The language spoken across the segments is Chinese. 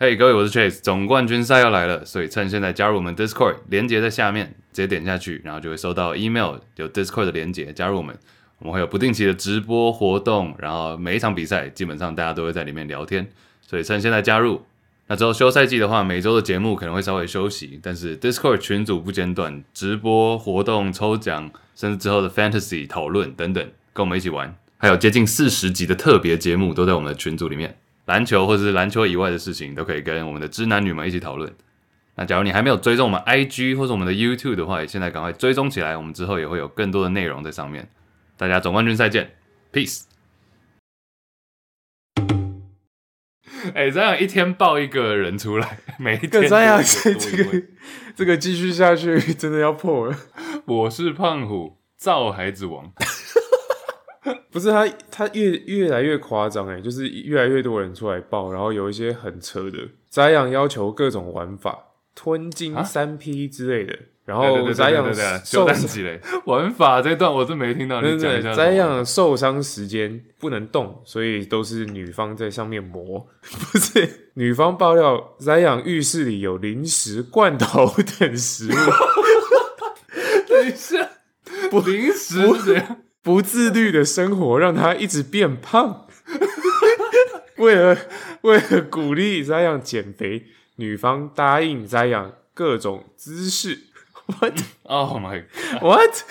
嘿各位，我是 Chase，总冠军赛要来了，所以趁现在加入我们 Discord，连接在下面，直接点下去，然后就会收到 email，有 Discord 的连接，加入我们，我们会有不定期的直播活动，然后每一场比赛基本上大家都会在里面聊天，所以趁现在加入。那之后休赛季的话，每周的节目可能会稍微休息，但是 Discord 群组不间断，直播活动、抽奖，甚至之后的 Fantasy 讨论等等，跟我们一起玩，还有接近四十集的特别节目都在我们的群组里面。篮球或者是篮球以外的事情，都可以跟我们的知男女们一起讨论。那假如你还没有追踪我们 IG 或者我们的 YouTube 的话，也现在赶快追踪起来。我们之后也会有更多的内容在上面。大家总冠军赛见，Peace。哎，这样一天爆一个人出来，每一个这样，这个这个继续下去真的要破了。我是胖虎，造孩子王。不是他，他越越来越夸张哎，就是越来越多人出来报，然后有一些很扯的，宰羊要求各种玩法，吞金三 P 之类的，啊、然后宰羊受伤嘞，玩法这段我是没听到，你讲一下。宰羊受伤时间不能动，所以都是女方在上面磨，不是女方爆料宰羊浴室里有零食、罐头等食物。等一下，不零食是怎样？不自律的生活让他一直变胖。为了为了鼓励宰羊减肥，女方答应宰羊各种姿势。What? Oh my God. What?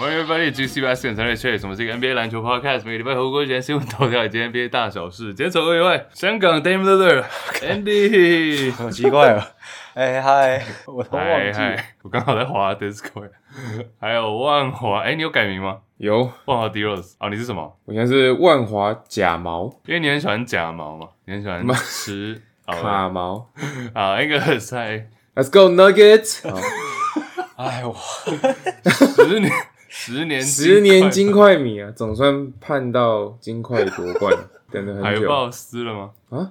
Morning everybody, Juicy Basket 陈瑞 Chase，我们是一个 NBA 篮球 Podcast，每个礼拜回顾一些新闻头条以及 NBA 大小事。今天走过一位香港 Dame Lillard Andy，好奇怪哦。哎嗨，我都忘记，我刚好在滑 Discord。还有万华，哎，你有改名吗？有，万华 D Rose。哦，你是什么？我现在是万华假毛，因为你很喜欢假毛嘛，你很喜欢吃卡毛。好，一个赛，Let's go Nuggets。哎我十年。十年十年金块米啊，总算盼到金块夺冠，等了很久。海报撕了吗？啊，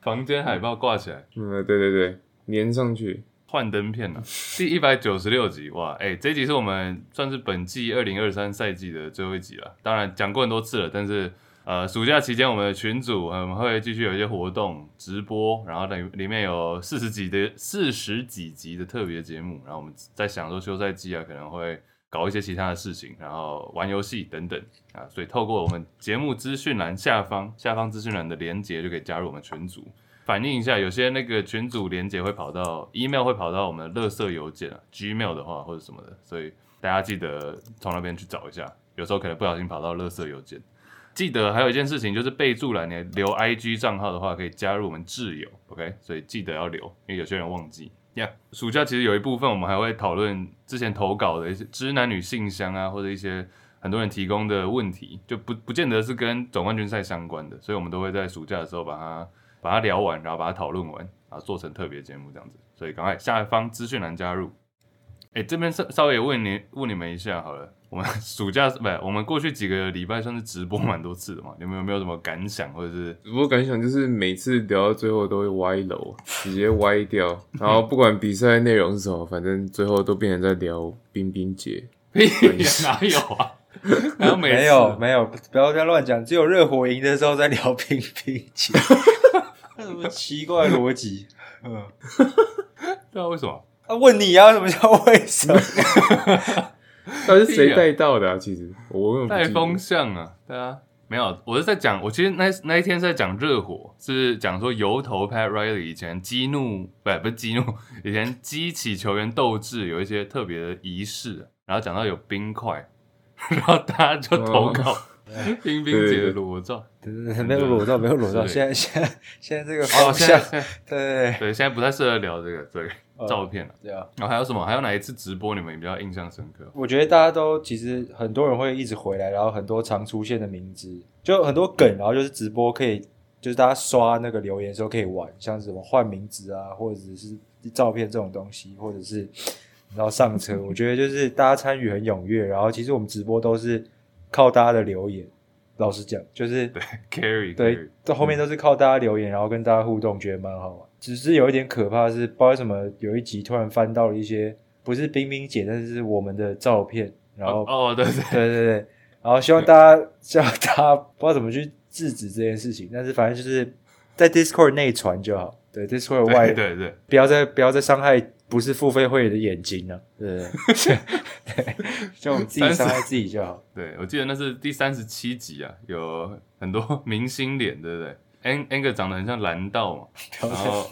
房间海报挂起来。嗯，对对对，粘上去。幻灯片了。第一百九十六集，哇，哎、欸，这一集是我们算是本季二零二三赛季的最后一集了。当然讲过很多次了，但是呃，暑假期间我们的群组我们会继续有一些活动直播，然后里里面有四十几的四十几集的特别节目，然后我们在想说休赛季啊可能会。搞一些其他的事情，然后玩游戏等等啊，所以透过我们节目资讯栏下方下方资讯栏的连接就可以加入我们群组，反映一下有些那个群组连接会跑到 email 会跑到我们的垃圾邮件啊，Gmail 的话或者什么的，所以大家记得从那边去找一下，有时候可能不小心跑到垃圾邮件。记得还有一件事情就是备注栏你留 IG 账号的话可以加入我们挚友，OK？所以记得要留，因为有些人忘记。暑假其实有一部分我们还会讨论之前投稿的一些知男女信箱啊，或者一些很多人提供的问题，就不不见得是跟总冠军赛相关的，所以我们都会在暑假的时候把它把它聊完，然后把它讨论完，然后做成特别节目这样子。所以赶快下方资讯栏加入。哎，这边稍稍微问你问你们一下好了。我们 暑假不是我们过去几个礼拜算是直播蛮多次的嘛？你们有没有什么感想，或者是直播感想？就是每次聊到最后都会歪楼，直接歪掉。然后不管比赛内容是什么，反正最后都变成在聊冰冰姐。哪有啊？还有没有没有，不要再乱讲。只有热火赢的时候在聊冰冰姐。什么奇怪逻辑？嗯，对啊，为什么？啊，问你啊，什么叫为什么？他是谁带到的啊？其实我带风向啊，对啊，没有，我是在讲，我其实那那一天是在讲热火，是讲说油头 Pat Riley 以前激怒，不不是激怒，以前激起球员斗志有一些特别的仪式，然后讲到有冰块，然后大家就投稿 冰冰姐的裸照，对对对，没有裸照，没有裸照，现在现在现在这个好像，对对对，现在不太适合聊这个，对。照片了，对啊，然后还有什么？还有哪一次直播你们比较印象深刻？我觉得大家都其实很多人会一直回来，然后很多常出现的名字，就很多梗，然后就是直播可以，就是大家刷那个留言的时候可以玩，像什么换名字啊，或者是照片这种东西，或者是然后上车，我觉得就是大家参与很踊跃，然后其实我们直播都是靠大家的留言，老实讲，就是对 carry 对，到后面都是靠大家留言，然后跟大家互动，觉得蛮好玩。只是有一点可怕的是，不知道为什么有一集突然翻到了一些不是冰冰姐，但是是我们的照片，然后哦，对对。对对对，然后希望大家希望大家不知道怎么去制止这件事情，但是反正就是在 Discord 内传就好，对 Discord 外对对，不要再不要再伤害不是付费会员的眼睛了，对对对，就 我们自己伤害自己就好。对，我记得那是第三十七集啊，有很多明星脸，对不对？Ang Anger 长得很像蓝道嘛，然后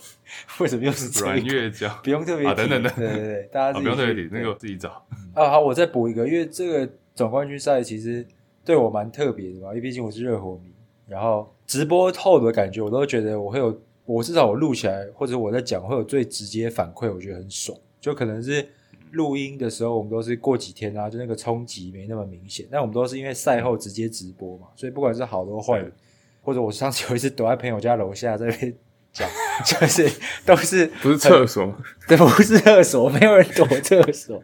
为什么又是软月娇？不用特别 啊，等等等，对对对，大家不用特别提，那个自己找。啊，好，我再补一个，因为这个总冠军赛其实对我蛮特别的嘛，因为毕竟我是热火迷，然后直播后的感觉，我都觉得我会有，我至少我录起来或者我在讲会有最直接反馈，我觉得很爽。就可能是录音的时候，我们都是过几天啊，就那个冲击没那么明显，但我们都是因为赛后直接直播嘛，所以不管是好的坏的。或者我上次有一次躲在朋友家楼下在那边讲，就是都是 不是厕所，对，不是厕所，没有人躲厕所，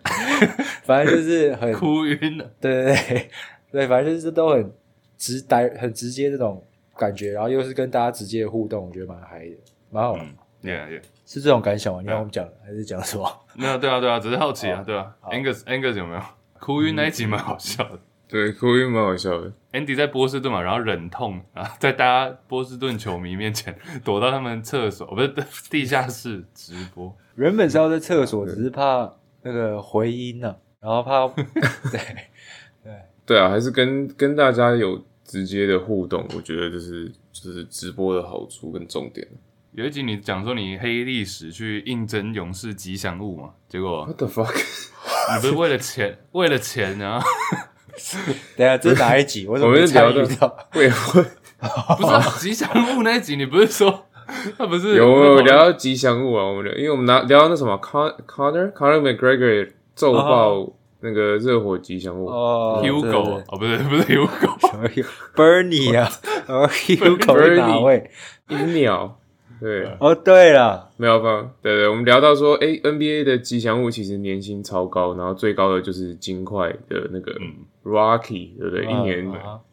反正就是很哭晕了，对对对对，反正就是都很直呆、很直接这种感觉，然后又是跟大家直接的互动，我觉得蛮嗨的，蛮好玩。Yeah yeah，是这种感想吗？你看我们讲还是讲什么？没有，对啊对啊，只是好奇啊，对啊。Angus Angus 有没有哭晕那一集蛮好笑的。对，哭音蛮好笑的。Andy 在波士顿嘛，然后忍痛啊，在大家波士顿球迷面前躲到他们厕所，不是 地下室直播。原本是要在厕所，只是怕那个回音呢、啊，然后怕 对对对啊，还是跟跟大家有直接的互动，我觉得就是就是直播的好处跟重点。有一集你讲说你黑历史去应征勇士吉祥物嘛，结果 What the fuck？你不是为了钱，为了钱啊？等下，这是哪一集？我怎么没参与到？未婚不是、啊、吉祥物那一集，你不是说他不是有，有聊到吉祥物啊？我们聊，因为我们拿聊到那什么 Con Conor Connor McGregor 揍爆那个热火吉祥物哦，Hugo 哦，不是不是 Hugo，什么 Bernie 啊，哦 Hugo 哪位？一只鸟。对哦，对了，没有吧？对对，我们聊到说，哎，NBA 的吉祥物其实年薪超高，然后最高的就是金块的那个 Rocky，对不对？一年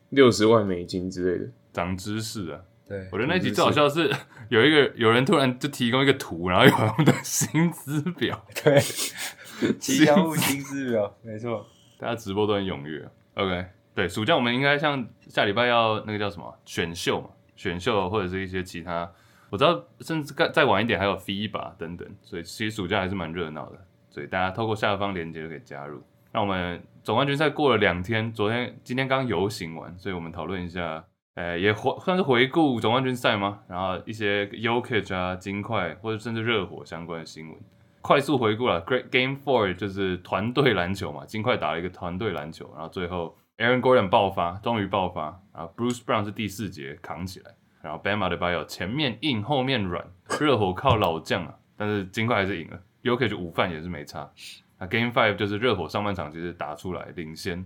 六十万美金之类的，长知识啊！对，我觉得那集最好笑是 有一个有人突然就提供一个图，然后有我们的薪资表，对，吉祥物薪资表，没错，大家直播都很踊跃。OK，对，暑假我们应该像下礼拜要那个叫什么选秀嘛，选秀或者是一些其他。我知道，甚至再再晚一点还有 FIBA 等等，所以其实暑假还是蛮热闹的。所以大家透过下方链接就可以加入。那我们总冠军赛过了两天，昨天、今天刚游行完，所以我们讨论一下，呃，也回算是回顾总冠军赛吗？然后一些 Jokic 啊、金块或者甚至热火相关的新闻，快速回顾了。Great Game Four 就是团队篮球嘛，金块打了一个团队篮球，然后最后 Aaron Gordon 爆发，终于爆发，然后 Bruce Brown 是第四节扛起来。然后 Bam Adebayo 前面硬后面软，热火靠老将啊，但是金块还是赢了。Jokic 午饭也是没差。那 Game Five 就是热火上半场其实打出来领先，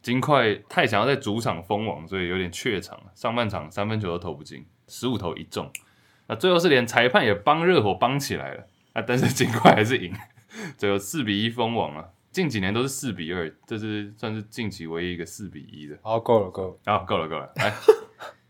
金块太想要在主场封王，所以有点怯场，上半场三分球都投不进，十五投一中。那最后是连裁判也帮热火帮起来了啊，但是金块还是赢，最后四比一封王啊。近几年都是四比二，这是算是近期唯一一个四比一的。好，够了够了，好，够了够了，来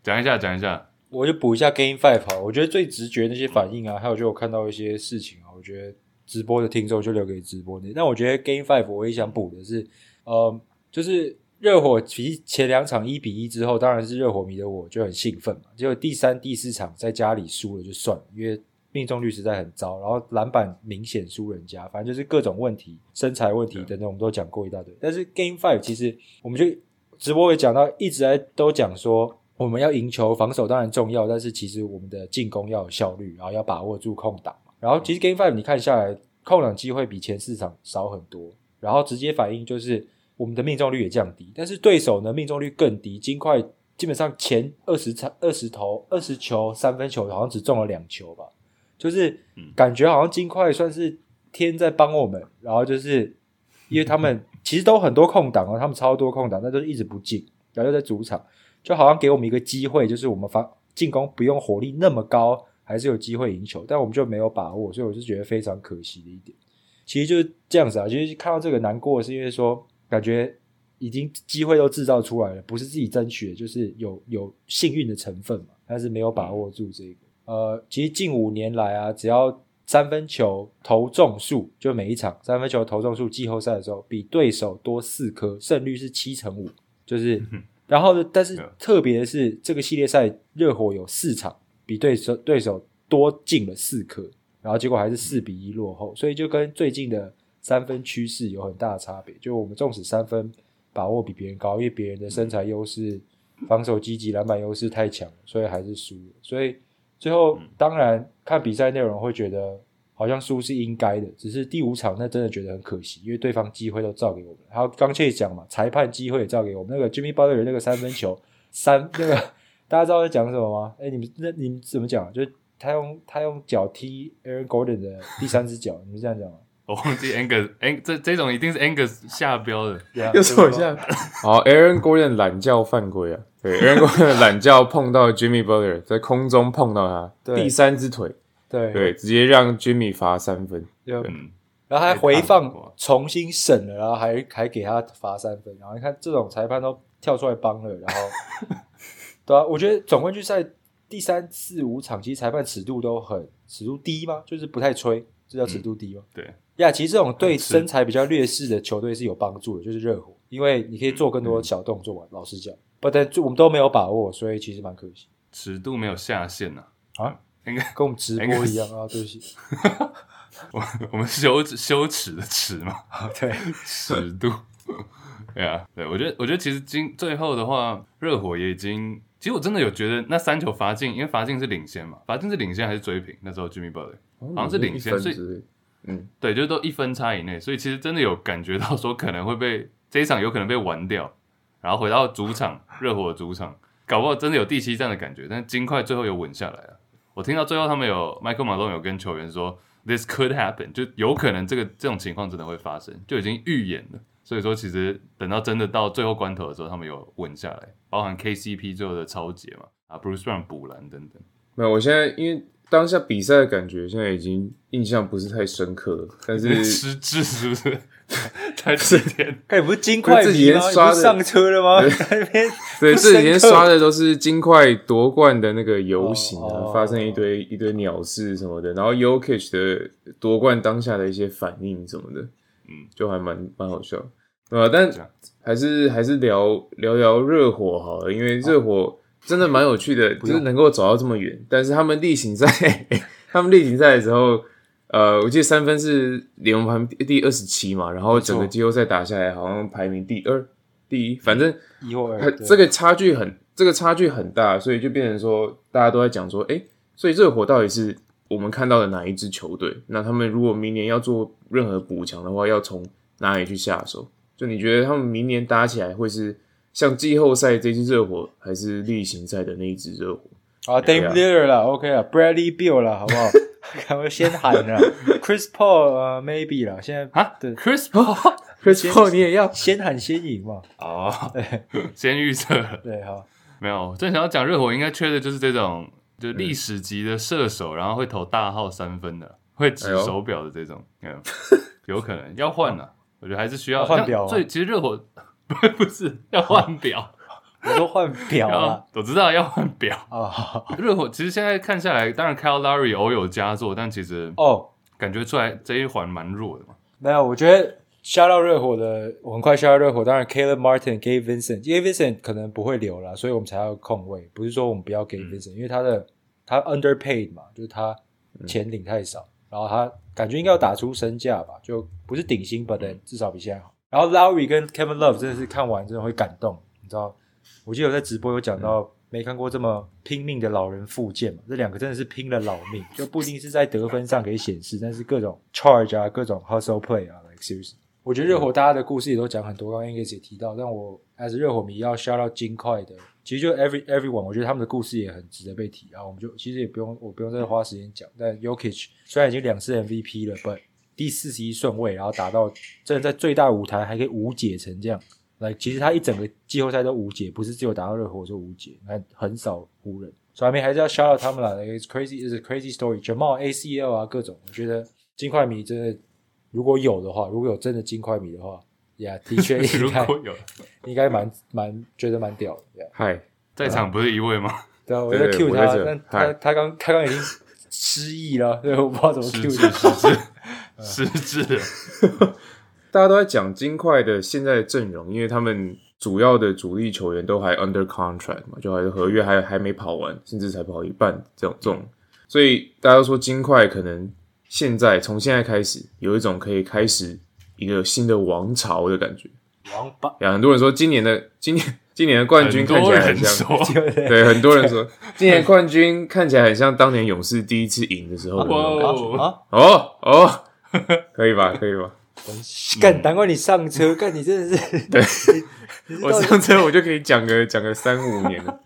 讲一下讲一下。我就补一下 Game Five 好，我觉得最直觉那些反应啊，还有就我看到一些事情啊，我觉得直播的听众就留给直播的。那我觉得 Game Five 我也想补的是，呃，就是热火其实前两场一比一之后，当然是热火迷的我就很兴奋嘛。结果第三、第四场在家里输了就算了，因为命中率实在很糟，然后篮板明显输人家，反正就是各种问题、身材问题等等，我们都讲过一大堆。但是 Game Five 其实我们就直播也讲到，一直在都讲说。我们要赢球，防守当然重要，但是其实我们的进攻要有效率，然后要把握住空档。然后其实 Game Five 你看下来，空档机会比前四场少很多，然后直接反应就是我们的命中率也降低，但是对手呢命中率更低。金块基本上前二十场二十投二十球三分球好像只中了两球吧，就是感觉好像金块算是天在帮我们，然后就是因为他们 其实都很多空档哦，他们超多空档，但都是一直不进，然后又在主场。就好像给我们一个机会，就是我们防进攻不用火力那么高，还是有机会赢球，但我们就没有把握，所以我就觉得非常可惜的一点。其实就是这样子啊，其实看到这个难过，是因为说感觉已经机会都制造出来了，不是自己争取的，就是有有幸运的成分嘛，但是没有把握住这个。呃，其实近五年来啊，只要三分球投中数，就每一场三分球投中数，季后赛的时候比对手多四颗，胜率是七成五，就是。然后呢，但是特别的是，这个系列赛热火有四场比对手对手多进了四颗，然后结果还是四比一落后，所以就跟最近的三分趋势有很大的差别。就我们纵使三分把握比别人高，因为别人的身材优势、防守积极、篮板优势太强，所以还是输了。所以最后当然看比赛内容会觉得。好像输是应该的，只是第五场那真的觉得很可惜，因为对方机会都造给我们。还有刚才讲嘛，裁判机会也造给我们。那个 Jimmy Butler 那个三分球，三那个大家知道在讲什么吗？哎、欸，你们那你们怎么讲？就是他用他用脚踢 Aaron Gordon 的第三只脚，你们这样讲吗？我忘记 Angus，哎，这这种一定是 Angus 下标的。又说一下，好，Aaron Gordon 懒觉犯规啊！对，Aaron Gordon 懒觉碰到 Jimmy Butler 在空中碰到他第三只腿。对对，直接让 Jimmy 罚三分，嗯，然后还回放重新审了，然后还还给他罚三分，然后你看这种裁判都跳出来帮了，然后 对啊，我觉得总冠军赛第三四五场，其实裁判尺度都很尺度低吗？就是不太吹，这叫尺度低吗？嗯、对呀，其实这种对身材比较劣势的球队是有帮助的，就是热火，因为你可以做更多小动作嘛。嗯、老实讲，不但我们都没有把握，所以其实蛮可惜。尺度没有下限呐啊。啊应该 跟我们直播一样啊，对不起，我我们羞羞耻的耻嘛，对，尺度，对啊，对我觉得我觉得其实今最后的话，热火也已经，其实我真的有觉得那三球罚进，因为罚进是领先嘛，罚进是领先还是追平？那时候 Jimmy Butler 好像是领先，所以嗯，对，就是都一分差以内，所以其实真的有感觉到说可能会被这一场有可能被玩掉，然后回到主场热火的主场，搞不好真的有第七战的感觉，但是金块最后有稳下来了。我听到最后，他们有 Michael Malone 有跟球员说，This could happen，就有可能这个这种情况真的会发生，就已经预演了。所以说，其实等到真的到最后关头的时候，他们有稳下来，包含 KCP 最后的超节嘛，啊，Bruce Brown 补篮等等。没有，我现在因为。当下比赛的感觉现在已经印象不是太深刻了，但是失智是不是？太几天？哎，不是金块自己先刷上车了吗？对，这几天刷的都是金块夺冠的那个游行啊，发生一堆一堆鸟事什么的，然后 Jokic 的夺冠当下的一些反应什么的，嗯，就还蛮蛮好笑，对吧？但还是还是聊聊聊热火好了，因为热火。真的蛮有趣的，就是能够走到这么远。但是他们例行赛，他们例行赛的时候，呃，我记得三分是联盟排第二十七嘛，然后整个季后赛打下来，好像排名第二、第一，反正一或二，这个差距很，这个差距很大，所以就变成说，大家都在讲说，诶，所以热火到底是我们看到的哪一支球队？那他们如果明年要做任何补强的话，要从哪里去下手？就你觉得他们明年打起来会是？像季后赛这支热火，还是例行赛的那一支热火？啊，Dame Lillard 了，OK 了，Bradley Beal 啦，好不好？赶快先喊了，Chris Paul 呃、uh,，Maybe 啦，现在啊，对，Chris Paul，Chris Paul 你也要先喊先赢嘛？哦，对，先预测，对，好，没有，正想要讲热火应该缺的就是这种，就历史级的射手，然后会投大号三分的，会指手表的这种，有可能要换了，我觉得还是需要换表，所以其实热火。不是要换表，我说换表啊，我知道要换表啊。热火其实现在看下来，当然 Kyle Lowry 偶有佳作，但其实哦，感觉出来这一环蛮弱的嘛。没有，我觉得 shout out 热火的，我很快 shout out 热火。当然 Caleb Martin、Gabe Vincent，Gabe Vincent 可能不会留了，所以我们才要空位。不是说我们不要 Gabe Vincent，因为他的他 underpaid 嘛，就是他钱领太少，然后他感觉应该要打出身价吧，就不是顶薪，but 至少比现在好。然后 Lowry 跟 Kevin Love 真的是看完真的会感动，你知道？我记得有在直播有讲到，嗯、没看过这么拼命的老人复健嘛？这两个真的是拼了老命，就不一定是在得分上可以显示，但是各种 charge 啊，各种 hustle play 啊，like seriously。我觉得热火大家的故事也都讲很多，刚刚 Angus 也提到，但我 as 热火迷要 shout out 金块的，其实就 every everyone，我觉得他们的故事也很值得被提啊。我们就其实也不用，我不用再花时间讲。但 Yokich 虽然已经两次 MVP 了，but 第四十一顺位，然后打到真的在最大舞台还可以无解成这样，来，其实他一整个季后赛都无解，不是只有打到热火就无解，还横扫湖人，所以还没还是要 shout out 他们啦。It's crazy, it's a crazy story。Jamal ACL 啊，各种，我觉得金块迷真的如果有的话，如果有真的金块迷 的话，呀，的确如应该果有应该蛮蛮觉得蛮屌的。嗨，在场不是一位吗？对啊，我在对 cue 他，但他他刚他刚已经失忆了，对，我不知道怎么失 cue 智他。失智了。大家都在讲金块的现在的阵容，因为他们主要的主力球员都还 under contract 嘛，就还是合约还还没跑完，甚至才跑一半这种这种，所以大家都说金块可能现在从现在开始有一种可以开始一个新的王朝的感觉。王八，呀，很多人说今年的今年今年的冠军看起来很像，对，很多人说今年冠军看起来很像当年勇士第一次赢的时候的那种感觉。哦哦，可以吧？可以吧？干，难怪你上车，干你真的是，对我上车我就可以讲个讲个三五年了。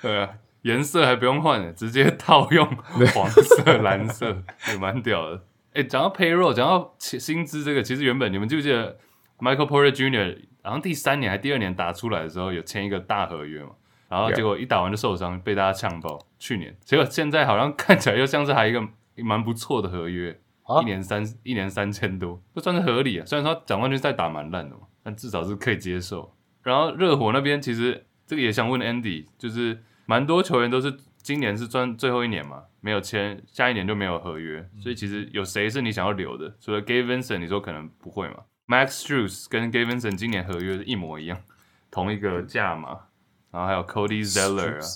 对啊，颜色还不用换，直接套用黄色、蓝色，也蛮屌的。哎、欸，讲到 payroll，讲到薪资这个，其实原本你们记不记得 Michael Porter Jr. 好像第三年还第二年打出来的时候有签一个大合约嘛，然后结果一打完就受伤，被大家呛爆。去年结果现在好像看起来又像是还一个蛮不错的合约，啊一年三一年三千多，这算是合理啊。虽然说总冠军赛打蛮烂的嘛，但至少是可以接受。然后热火那边其实这个也想问 Andy，就是蛮多球员都是今年是赚最后一年嘛，没有签，下一年就没有合约，所以其实有谁是你想要留的？除了 Gabe Vincent，你说可能不会嘛？Max Strus 跟 Gabe Vincent 今年合约是一模一样，同一个价嘛，然后还有 Cody Zeller 啊、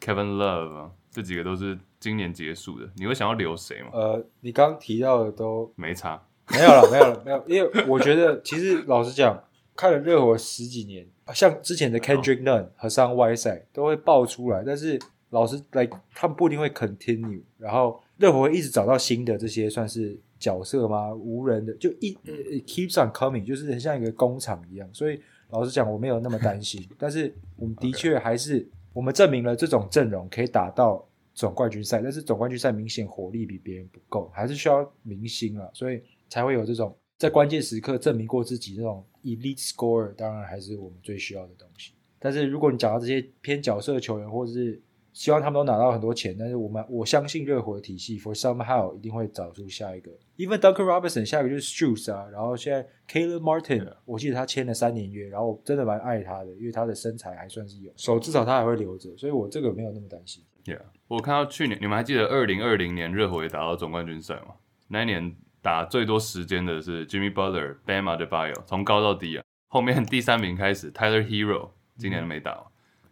Kevin Love 啊，这几个都是今年结束的，你会想要留谁吗？呃，你刚刚提到的都没差，没有了，没有了，没有，因为我觉得其实老实讲，看了热火十几年，像之前的 Kendrick Nunn 和上 Whiteside 都会爆出来，但是老实来，like, 他们不一定会 continue，然后热火会一直找到新的这些算是角色吗？无人的就一、uh, keeps on coming，就是很像一个工厂一样，所以老实讲我没有那么担心，但是我们的确还是我们证明了这种阵容可以打到总冠军赛，但是总冠军赛明显火力比别人不够，还是需要明星啊，所以才会有这种在关键时刻证明过自己这种 elite scorer，当然还是我们最需要的东西。但是如果你讲到这些偏角色球员，或者是希望他们都拿到很多钱，但是我们我相信热火的体系 for somehow 一定会找出下一个。Even Duncan Robinson 下一个就是 Strus 啊，然后现在 Caleb Martin，我记得他签了三年约，然后我真的蛮爱他的，因为他的身材还算是有，手至少他还会留着，所以我这个没有那么担心。Yeah，我看到去年你们还记得二零二零年热火也打到总冠军赛吗？那一年打最多时间的是 Jimmy Butler、Bam Adebayo，从高到低啊。后面第三名开始，Tyler Hero 今年都没打。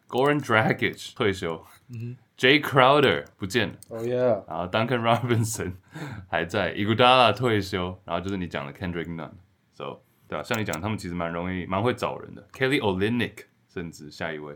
Goran Dragic 退休，嗯 Jay Crowder 不见了，哦耶，然后 Duncan Robinson 还在，Iguodala 退休，然后就是你讲的 Kendrick Nunn，so 对啊，像你讲，他们其实蛮容易、蛮会找人的。Kelly Olynyk 甚至下一位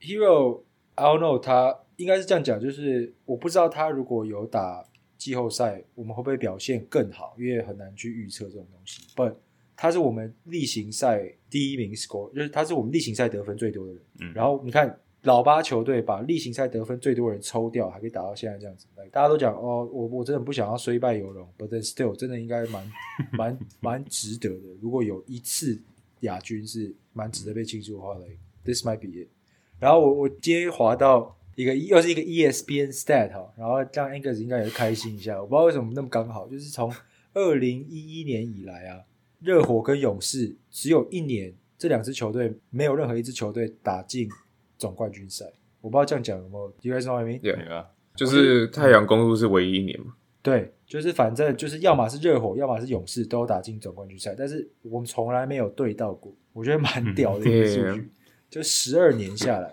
Hero，I don't know，他应该是这样讲，就是我不知道他如果有打季后赛，我们会不会表现更好？因为很难去预测这种东西。But 他是我们例行赛第一名 score，就是他是我们例行赛得分最多的人。嗯，然后你看老八球队把例行赛得分最多的人抽掉，还可以打到现在这样子。大家都讲哦，我我真的不想要虽败犹荣，but then still 真的应该蛮蛮 蛮值得的。如果有一次亚军是蛮值得被庆祝的话，like this might be it。然后我我今天滑到一个又是一个 ESPN stat 哈，然后这样 Angus 应该也是开心一下。我不知道为什么那么刚好，就是从二零一一年以来啊。热火跟勇士只有一年，这两支球队没有任何一支球队打进总冠军赛。我不知道这样讲有没有，You guys know what I mean？对啊，就是太阳公路是唯一一年嘛。对，就是反正就是要么是热火，要么是勇士都打进总冠军赛，但是我们从来没有对到过。我觉得蛮屌的一个数据，嗯、就十二年下来，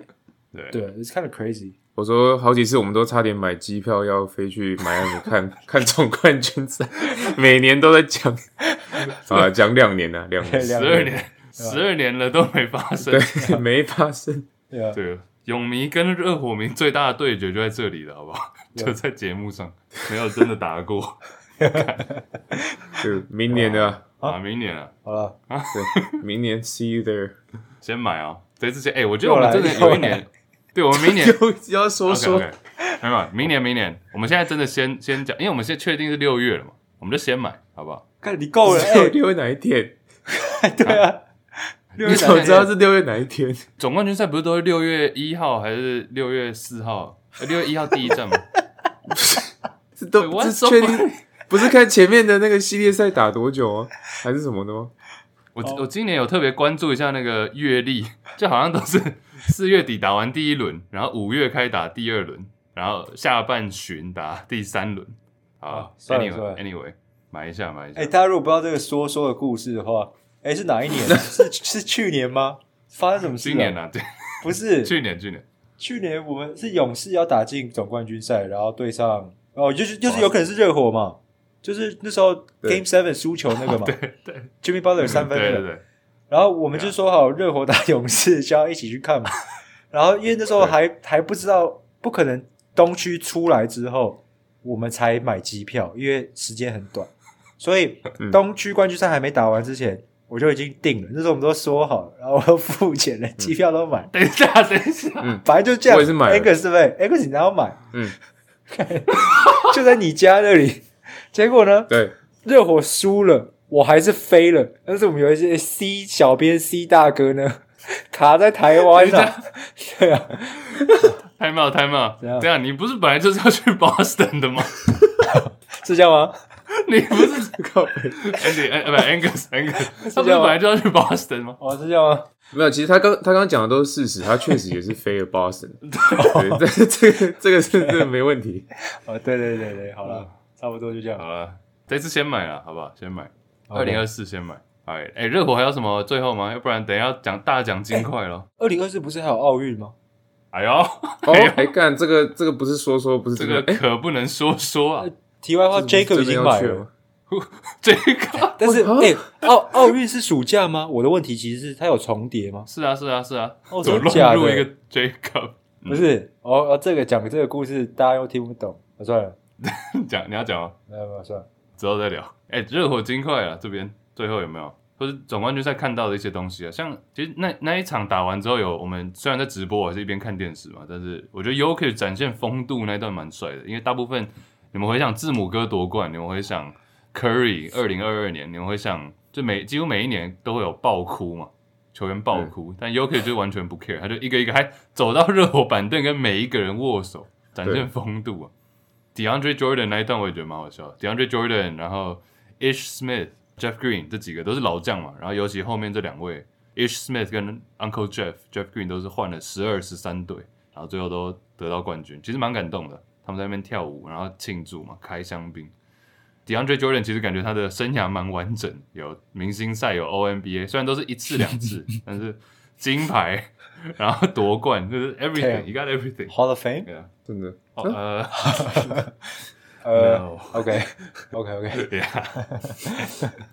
对对，It's kind of crazy。我说好几次，我们都差点买机票要飞去迈阿密看 看总冠军赛，每年都在讲 啊，讲两年啊，两年，十二年，十二年了都没发生，对，没发生，对啊，对，勇迷跟热火迷最大的对决就在这里了，好不好？就在节目上，没有真的打过，就明年的啊，明年啊，好了。啊，对，明年 see you there，先买啊，这次先，哎，我觉得我们真的有一年。对，我们明年 又要说说，没有，明年明年，我们现在真的先先讲，因为我们现在确定是六月了嘛，我们就先买，好不好？看你够了，哎，六月哪一天？对啊，你怎么知道是六月哪一天？总冠军赛不是都是六月一号还是六月四号？六月一号第一站吗？这都是确定，不是看前面的那个系列赛打多久啊，还是什么的吗？我我今年有特别关注一下那个月历，就好像都是 四月底打完第一轮，然后五月开打第二轮，然后下半旬打第三轮。好，Anyway，Anyway，买一下买一下。哎，大家如果不知道这个说说的故事的话，哎，是哪一年？是是去年吗？发生什么事？今年啊，对，不是去年，去年，去年我们是勇士要打进总冠军赛，然后对上哦，就是就是有可能是热火嘛。就是那时候 Game Seven 输球那个嘛，对对，Jimmy Butler 三分那个，对对对。然后我们就说好热火打勇士就要一起去看嘛。然后因为那时候还还不知道不可能东区出来之后，我们才买机票，因为时间很短，所以东区冠军赛还没打完之前，我就已经定了。那时候我们都说好了，然后我都付钱了，机票都买。等一下，等一下，嗯，反正就这样。我也是买，X 是不是？X 你然后买，嗯，就在你家那里。结果呢？对，热火输了，我还是飞了。但是我们有一些 C 小编 C 大哥呢，卡在台湾了。对啊，time out，time out。这样，你不是本来就是要去 Boston 的吗？是这样吗？你不是靠 Andy？哎，不，Angus，Angus，他不是本来就要去 Boston 吗？哦，是这样吗？没有，其实他刚他刚刚讲的都是事实，他确实也是飞了 Boston。对，这这个这个是这个没问题。哦，对对对对，好了。差不多就这样好了，这次先买了，好不好？先买，二零二四先买。哎哎，热火还有什么最后吗？要不然等一下讲大奖金块了。二零二四不是还有奥运吗？哎呦，哎干这个这个不是说说不是这个可不能说说啊。题外话，Jacob 已经买了。这个，但是哎，奥奥运是暑假吗？我的问题其实是它有重叠吗？是啊是啊是啊，怎么乱入？一个 Jacob 不是哦哦，这个讲这个故事大家又听不懂，算了。讲你要讲吗？没有没有，算了，之后再聊。哎、欸，热火金块啊，这边最后有没有？或是总冠军赛看到的一些东西啊？像其实那那一场打完之后，有我们虽然在直播，我还是一边看电视嘛，但是我觉得 Jokic 展现风度那一段蛮帅的。因为大部分你们会想字母哥夺冠，你们会想 Curry 二零二二年，你们会想就每几乎每一年都会有爆哭嘛，球员爆哭，嗯、但 Jokic 就完全不 care，他就一个一个还走到热火板凳跟每一个人握手，展现风度啊。DeAndre Jordan 那一段我也觉得蛮好笑，DeAndre Jordan，然后 Ish Smith、Jeff Green 这几个都是老将嘛，然后尤其后面这两位 Ish Smith 跟 Uncle Jeff Jeff Green 都是换了十二十三队，然后最后都得到冠军，其实蛮感动的。他们在那边跳舞，然后庆祝嘛，开香槟。DeAndre Jordan 其实感觉他的生涯蛮完整，有明星赛，有 ONBA，虽然都是一次两次，但是金牌，然后夺冠，就是 everything，you got everything，Hall of Fame，真的。呃，呃，OK，OK，OK，对啊，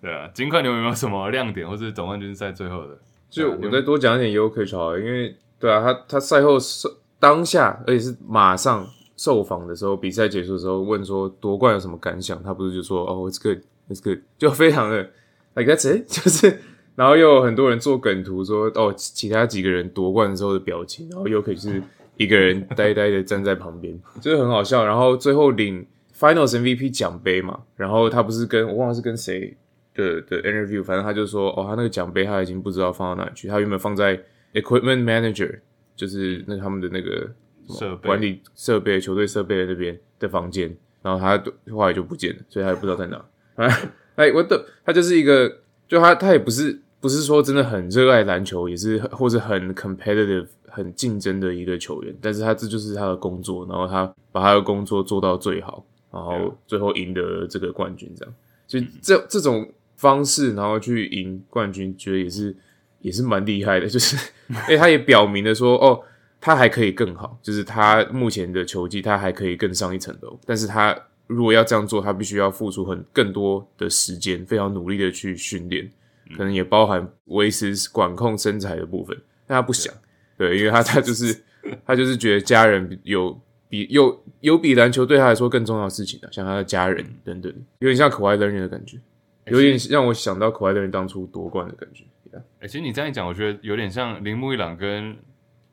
对啊，金块你有没有什么亮点，或是总冠军赛最后的？就我再多讲一点 Jokic 好了，因为对啊，他他赛后受当下，而且是马上受访的时候，比赛结束的时候问说夺冠有什么感想？他不是就说哦，oh，It's good，It's good，就非常的 like that's it，就是，然后又有很多人做梗图说哦，其他几个人夺冠的时候的表情，然后又可以是。一个人呆呆的站在旁边，就是很好笑。然后最后领 Finals MVP 奖杯嘛，然后他不是跟我忘了是跟谁的的 interview，反正他就说，哦，他那个奖杯他已经不知道放到哪去，他原本放在 Equipment Manager，就是那他们的那个设备管理设备、球队设备的那边的房间，然后他后来就不见了，所以他也不知道在哪。哎，我的，他就是一个，就他他也不是不是说真的很热爱篮球，也是或者很 competitive。很竞争的一个球员，但是他这就是他的工作，然后他把他的工作做到最好，然后最后赢得这个冠军，这样，所以这这种方式，然后去赢冠军，觉得也是也是蛮厉害的，就是，哎，他也表明了说，哦，他还可以更好，就是他目前的球技，他还可以更上一层楼，但是他如果要这样做，他必须要付出很更多的时间，非常努力的去训练，可能也包含维持管控身材的部分，但他不想。对，因为他他就是 他就是觉得家人有比有有比篮球对他来说更重要的事情的，像他的家人等等，有点像可爱的人的感觉，有点让我想到可爱的人当初夺冠的感觉。哎、欸，其实你这样一讲，我觉得有点像铃木一朗跟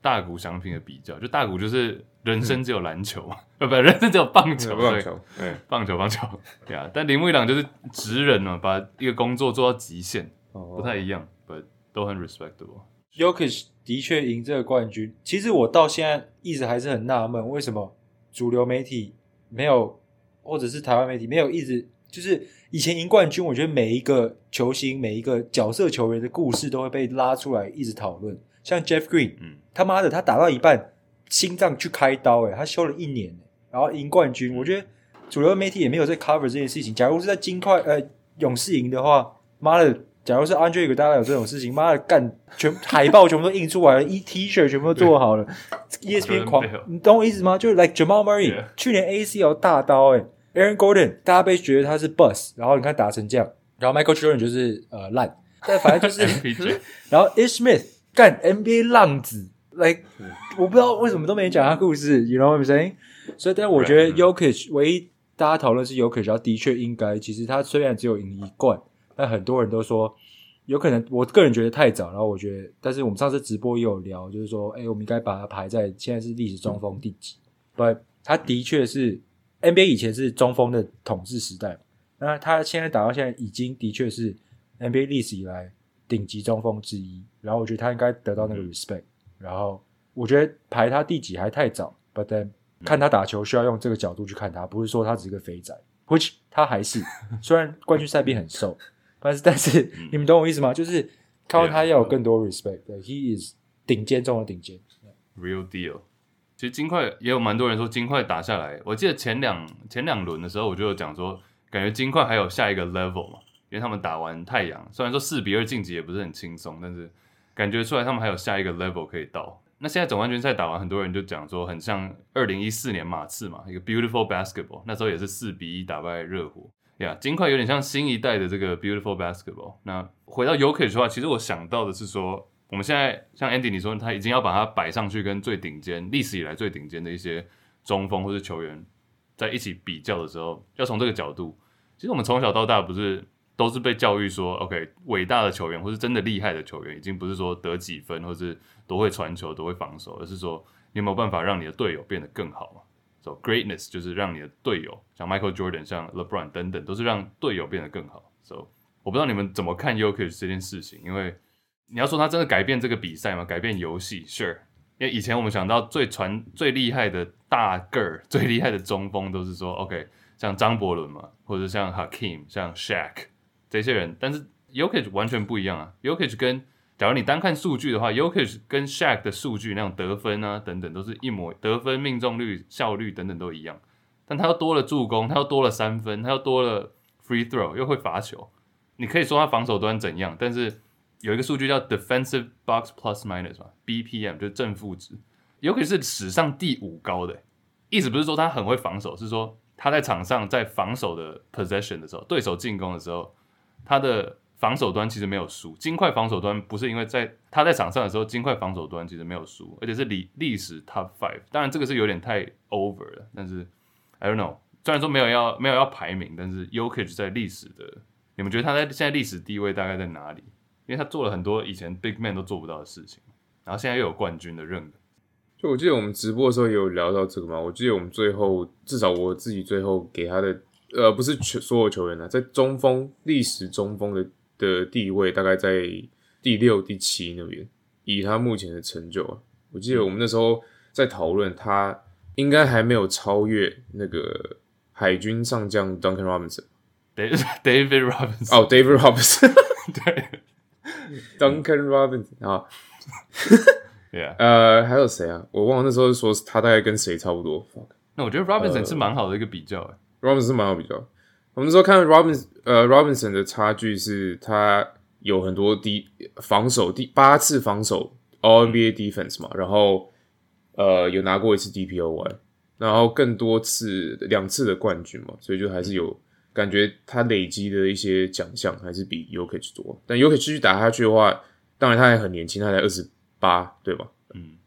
大谷翔平的比较，就大谷就是人生只有篮球嘛，呃、嗯，不，人生只有棒球，棒球，对，棒球，棒球，对啊。但铃木一朗就是职人嘛，把一个工作做到极限，不太一样，but 都很 respectable。Yokish 的确赢这个冠军，其实我到现在一直还是很纳闷，为什么主流媒体没有，或者是台湾媒体没有一直就是以前赢冠军，我觉得每一个球星、每一个角色球员的故事都会被拉出来一直讨论。像 Jeff Green，嗯，他妈的，他打到一半心脏去开刀，诶他休了一年，然后赢冠军。我觉得主流媒体也没有在 cover 这件事情。假如是在金块呃勇士赢的话，妈的。假如是 Andre Iguodala 有这种事情，妈的干全海报全部都印出来了，一 T 恤全部都做好了，ESPN 狂，你懂我意思吗？就是 like Jamal Murray. 去年 ACL 大刀诶 Aaron Gordon 大家被觉得他是 bust，然后你看打成这样，然后 Michael Jordan 就是呃烂，但反正就是，然后 Ish Smith 干 NBA 浪子，like 我不知道为什么都没讲他故事，You know what I'm saying？所以但我觉得 Jokic 唯一大家讨论是 Jokic，然后的确应该，其实他虽然只有赢一冠。但很多人都说，有可能，我个人觉得太早。然后我觉得，但是我们上次直播也有聊，就是说，哎，我们应该把它排在现在是历史中锋第几？不、嗯，他的确是 NBA 以前是中锋的统治时代，那他现在打到现在，已经的确是 NBA 历史以来顶级中锋之一。然后我觉得他应该得到那个 respect、嗯。然后我觉得排他第几还太早。But then 看他打球需要用这个角度去看他，不是说他只是个肥仔，which 他还是，虽然冠军赛变很瘦。但是，但是，你们懂我意思吗？就是靠他要有更多 respect。对，he is 顶尖中的顶尖，real deal。其实金块也有蛮多人说金块打下来，我记得前两前两轮的时候，我就有讲说，感觉金块还有下一个 level 嘛，因为他们打完太阳，虽然说四比二晋级也不是很轻松，但是感觉出来他们还有下一个 level 可以到。那现在总冠军赛打完，很多人就讲说，很像二零一四年马刺嘛，一个 beautiful basketball，那时候也是四比一打败热火。呀，yeah, 金块有点像新一代的这个 Beautiful Basketball。那回到 UK 的话，其实我想到的是说，我们现在像 Andy 你说，他已经要把它摆上去跟最顶尖、历史以来最顶尖的一些中锋或者球员在一起比较的时候，要从这个角度。其实我们从小到大不是都是被教育说，OK，伟大的球员或是真的厉害的球员，已经不是说得几分或是多会传球、多会防守，而是说你有没有办法让你的队友变得更好嘛？So greatness 就是让你的队友，像 Michael Jordan、像 LeBron 等等，都是让队友变得更好。So 我不知道你们怎么看 Jokic 这件事情，因为你要说他真的改变这个比赛吗？改变游戏，Sure。因为以前我们想到最传最厉害的大个儿、最厉害的中锋，都是说 OK，像张伯伦嘛，或者像 Hakeem、像 Shaq 这些人，但是 Yokich 完全不一样啊。Yokich 跟假如你单看数据的话，Yokich 跟 Shaq 的数据那种得分啊等等都是一模，得分命中率、效率等等都一样，但他又多了助攻，他又多了三分，他又多了 free throw，又会罚球。你可以说他防守端怎样，但是有一个数据叫 defensive box plus minus 嘛，BPM 就是正负值，Jokic 是史上第五高的，意思不是说他很会防守，是说他在场上在防守的 possession 的时候，对手进攻的时候，他的。防守端其实没有输，金块防守端不是因为在他在场上的时候，金块防守端其实没有输，而且是历历史 top five。当然这个是有点太 over 了，但是 I don't know。虽然说没有要没有要排名，但是 Jokic 在历史的，你们觉得他在现在历史地位大概在哪里？因为他做了很多以前 big man 都做不到的事情，然后现在又有冠军的认可。就我记得我们直播的时候也有聊到这个嘛，我记得我们最后至少我自己最后给他的呃不是全所有球员呢，在中锋历史中锋的。的地位大概在第六、第七那边，以他目前的成就啊，我记得我们那时候在讨论他应该还没有超越那个海军上将 Duncan Robinson，David Robinson，哦，David Robinson，对，Duncan Robinson 啊，Yeah，呃，还有谁啊？我忘了那时候说他大概跟谁差不多。那我觉得 Robinson 是蛮好的一个比较，哎，Robinson 是蛮好比较。我们那时候看 Robinson，呃，Robinson 的差距是他有很多第防守第八次防守 All NBA Defense 嘛，然后呃有拿过一次 DPOY，然后更多次两次的冠军嘛，所以就还是有感觉他累积的一些奖项还是比 Ukis 多。但 Ukis 继续打下去的话，当然他还很年轻，他才二十八，对吧？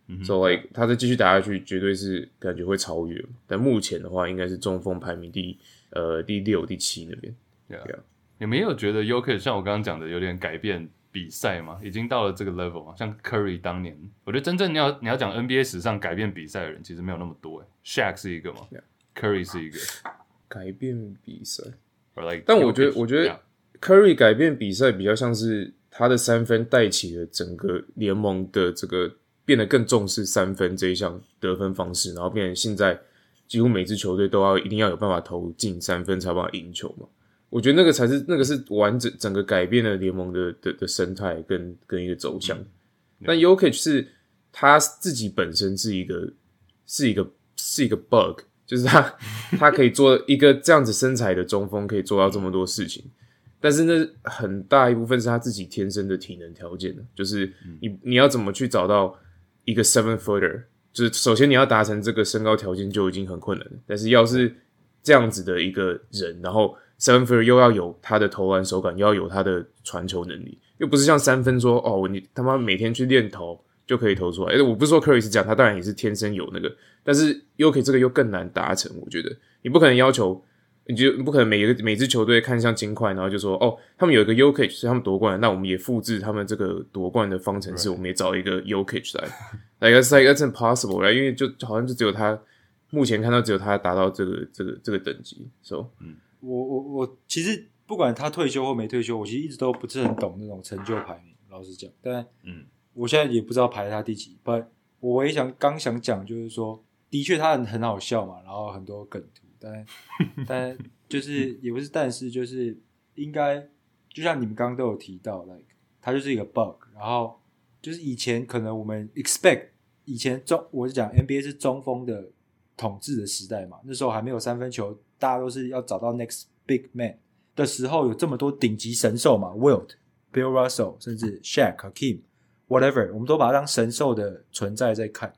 所以 So like, 他再继续打下去，绝对是感觉会超越。但目前的话，应该是中锋排名第。呃，第六、第七那边，Yeah. Yeah. 你们有觉得 Jokic 像我刚刚讲的有点改变比赛吗？已经到了这个 level 吗？像 Curry 当年，我觉得真正你要你要讲 NBA 史上改变比赛的人，其实没有那么多。Shaq 是一个嘛 Yeah. Curry 是一个改变比赛。Like 但我觉得，我觉得 Curry 改变比赛比较像是他的三分带起了整个联盟的这个变得更重视三分这一项得分方式，然后变成现在。几乎每支球队都要一定要有办法投进三分才有办法赢球嘛。我觉得那个才是那个是完整整个改变了联盟的的的生态跟跟一个走向。嗯、但 y o k i c 是他自己本身是一个是一个是一个 bug，就是他 他可以做一个这样子身材的中锋，可以做到这么多事情。但是那很大一部分是他自己天生的体能条件的，就是你你要怎么去找到一个 seven footer，就是首先你要达成这个身高条件就已经很困难了。但是要是这样子的一个人，然后 seven footer 又要有他的投篮手感，又要有他的传球能力，又不是像三分说哦，你他妈每天去练投就可以投出来。诶，我不是说 Curry 是这样，他当然也是天生有那个，但是 Jokic 这个又更难达成。我觉得你不可能要求。你就不可能每一个每支球队看向金块，然后就说哦，他们有一个 Jokic 是他们夺冠，那我们也复制他们这个夺冠的方程式.我们也找一个 Jokic 来，like that's like that's impossible，right? 因为就好像就只有他目前看到只有他达到这个这个这个等级，so，嗯，我我我其实不管他退休或没退休，我其实一直都不是很懂那种成就排名，老实讲，但嗯，我现在也不知道排他第几，but 我唯一想刚想讲就是说，的确他很很好笑嘛，然后很多梗图。但但就是也不是，但是就是应该，就像你们刚刚都有提到，like 它就是一个 bug。然后就是以前可能我们 expect 以前中，我是讲 NBA 是中锋的统治的时代嘛，那时候还没有三分球，大家都是要找到 next big man 的时候，有这么多顶级神兽嘛，Wilt、Bill Russell，甚至 Shaq、Hakeem、whatever，我们都把它当神兽的存在在看。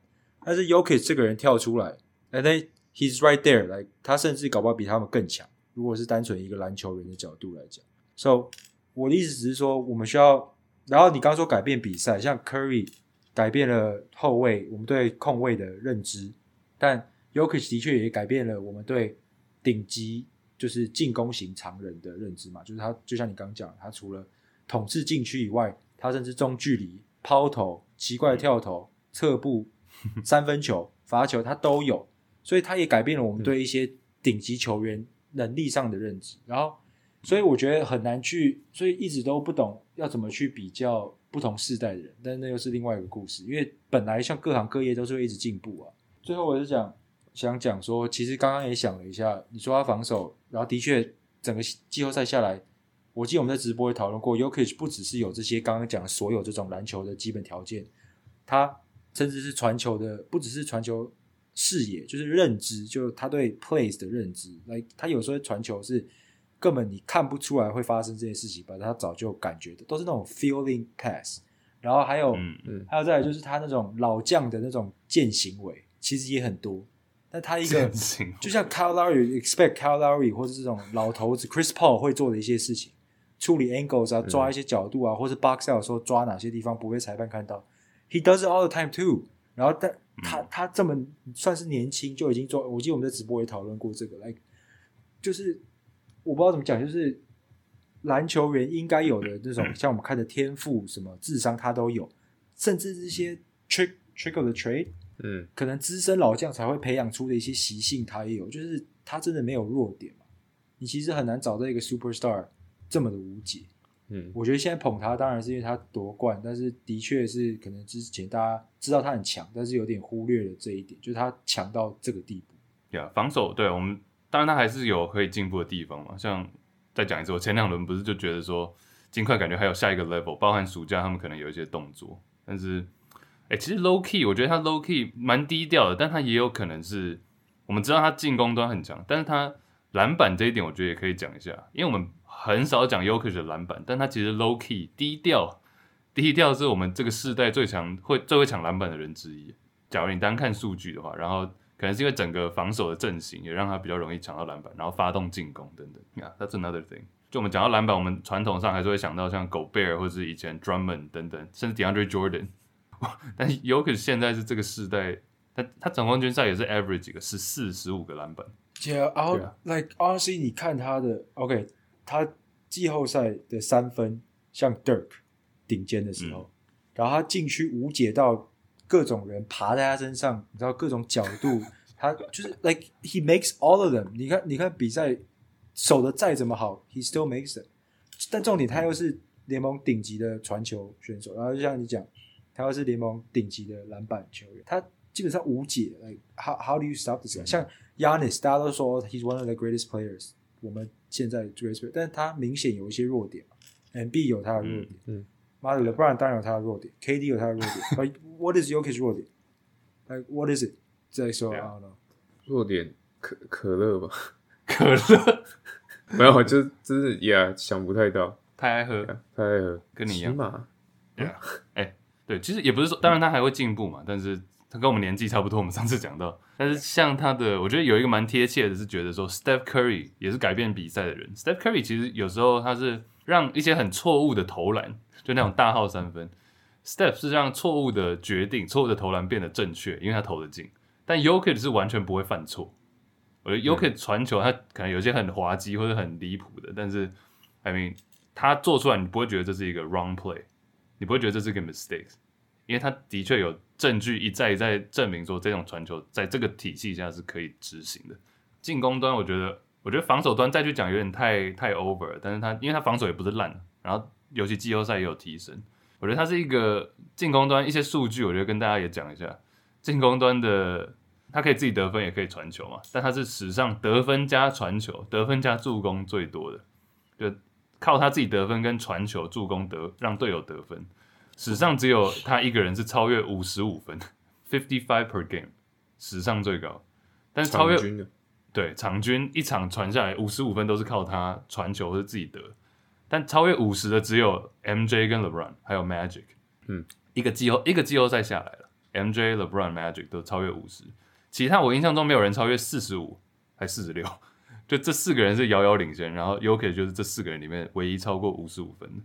但是 Jokic 这个人跳出来，哎，那。He's right there，来，他甚至搞不好比他们更强。如果是单纯一个篮球员的角度来讲，So 我的意思只是说，我们需要。然后你刚刚说改变比赛，像 Curry 改变了后卫我们对控卫的认知，但 Jokic 的确也改变了我们对顶级就是进攻型常人的认知嘛。就是他就像你刚刚讲，他除了统治禁区以外，他甚至中距离、抛投、奇怪的跳投、侧步、三分球、罚球，他都有。所以他也改变了我们对一些顶级球员能力上的认知，然后，所以我觉得很难去，所以一直都不懂要怎么去比较不同世代的人，但那又是另外一个故事，因为本来像各行各业都是会一直进步啊。最后我是讲想讲说，其实刚刚也想了一下，你说他防守，然后的确整个季后赛下来，我记得我们在直播也讨论过 y o k i c 不只是有这些刚刚讲的所有这种篮球的基本条件，他甚至是传球的，不只是传球。视野就是认知，就是他对 plays 的认知。来，他有时候传球是根本你看不出来会发生这件事情，把他早就感觉的，都是那种 feeling pass。然后还有，还有再来就是他那种老将的那种贱行为，其实也很多。但他一个就像 Cal Lowry expect Cal Lowry 或者这种老头子 Chris Paul 会做的一些事情，处理 angles 啊，抓一些角度啊，或是 box out 说抓哪些地方不被裁判看到，He does it all the time too。然后但。他他这么算是年轻就已经做，我记得我们在直播也讨论过这个，来就是我不知道怎么讲，就是篮球员应该有的那种像我们看的天赋、什么智商他都有，甚至这些 trick trick of the trade，嗯，可能资深老将才会培养出的一些习性他也有，就是他真的没有弱点嘛，你其实很难找到一个 superstar 这么的无解。嗯，我觉得现在捧他当然是因为他夺冠，但是的确是可能之前大家知道他很强，但是有点忽略了这一点，就是他强到这个地步。对啊，防守对我们当然他还是有可以进步的地方嘛。像再讲一次，我前两轮不是就觉得说金块感觉还有下一个 level，包含暑假他们可能有一些动作，但是哎、欸，其实 low key 我觉得他 low key 蛮低调的，但他也有可能是我们知道他进攻端很强，但是他篮板这一点我觉得也可以讲一下，因为我们。很少讲 y o k i c 的篮板，但他其实 low key 低调，低调是我们这个世代最强会最会抢篮板的人之一。假如你单看数据的话，然后可能是因为整个防守的阵型也让他比较容易抢到篮板，然后发动进攻等等。Yeah, that's another thing。就我们讲到篮板，我们传统上还是会想到像 Gobert 或者是以前 Drummond 等等，甚至 DeAndre Jordan。但是 Jokic 现在是这个世代，他他总冠军赛也是 average 几个十四十五个篮板。Yeah, I'll, like honestly，你看他的 OK。他季后赛的三分像 Dirk 顶尖的时候，然后他禁区无解到各种人爬在他身上，你知道各种角度，他就是 like he makes all of them。你看，你看比赛守的再怎么好，he still makes it。但重点，他又是联盟顶级的传球选手，然后就像你讲，他又是联盟顶级的篮板球员，他基本上无解。How how do you stop this？像 Yanis 大家都说 he's one of the greatest players。我们现在 Grace 但是他明显有一些弱点，MB 有他的弱点，嗯，妈的，LeBron 当然有他的弱点，KD 有他的弱点 what is Jokic 弱点？Like what is it？再说啊，弱点可可乐吧，可乐没有，就真是呀，想不太到，太爱喝，太爱喝，跟你一样，哎，对，其实也不是说，当然他还会进步嘛，但是。他跟我们年纪差不多，我们上次讲到，但是像他的，我觉得有一个蛮贴切的，是觉得说，Steph Curry 也是改变比赛的人。Steph Curry 其实有时候他是让一些很错误的投篮，就那种大号三分，Steph 是让错误的决定、错误的投篮变得正确，因为他投得进。但 Jokic 是完全不会犯错。我觉得 Jokic 传球他可能有些很滑稽或者很离谱的，但是 I mean 他做出来你不会觉得这是一个 wrong play，你不会觉得这是一个 mistake。因为他的确有证据一再一再证明说，这种传球在这个体系下是可以执行的。进攻端，我觉得，我觉得防守端再去讲有点太太 over。但是他，因为他防守也不是烂，然后尤其季后赛也有提升。我觉得他是一个进攻端一些数据，我觉得跟大家也讲一下。进攻端的他可以自己得分，也可以传球嘛。但他是史上得分加传球、得分加助攻最多的，就靠他自己得分跟传球、助攻得让队友得分。史上只有他一个人是超越五十五分，fifty five per game，史上最高。但是超越对场均一场传下来五十五分都是靠他传球或者自己得，但超越五十的只有 MJ 跟 LeBron 还有 Magic，嗯，一个季后一个季后赛下来了，MJ、LeBron、Magic 都超越五十，其他我印象中没有人超越四十五还四十六，就这四个人是遥遥领先，然后 Jokic 就是这四个人里面唯一超过五十五分的。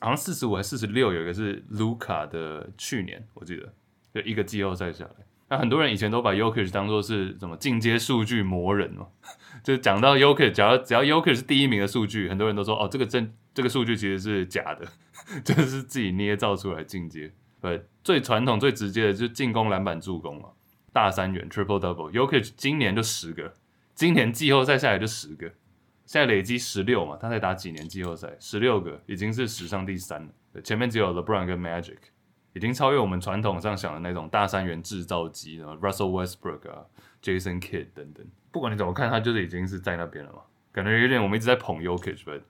好像四十五还四十六，有一个是卢卡的去年，我记得就一个季后赛下来。那很多人以前都把 y o k i c 当做是什么进阶数据魔人嘛，就讲到 y o k i c 只要只要 y o k i c 是第一名的数据，很多人都说哦，这个真这个数据其实是假的，就是自己捏造出来进阶。对，最传统最直接的就是进攻、篮板、助攻嘛，大三元 Triple double）。y o k i c 今年就十个，今年季后赛下来就十个。现在累积十六嘛，他才打几年季后赛，十六个已经是史上第三了。前面只有 LeBron 跟 Magic，已经超越我们传统上想的那种大三元制造机了。Russell Westbrook 啊，Jason Kidd 等等，不管你怎么看，他就是已经是在那边了嘛。感觉有点我们一直在捧 Jokic，but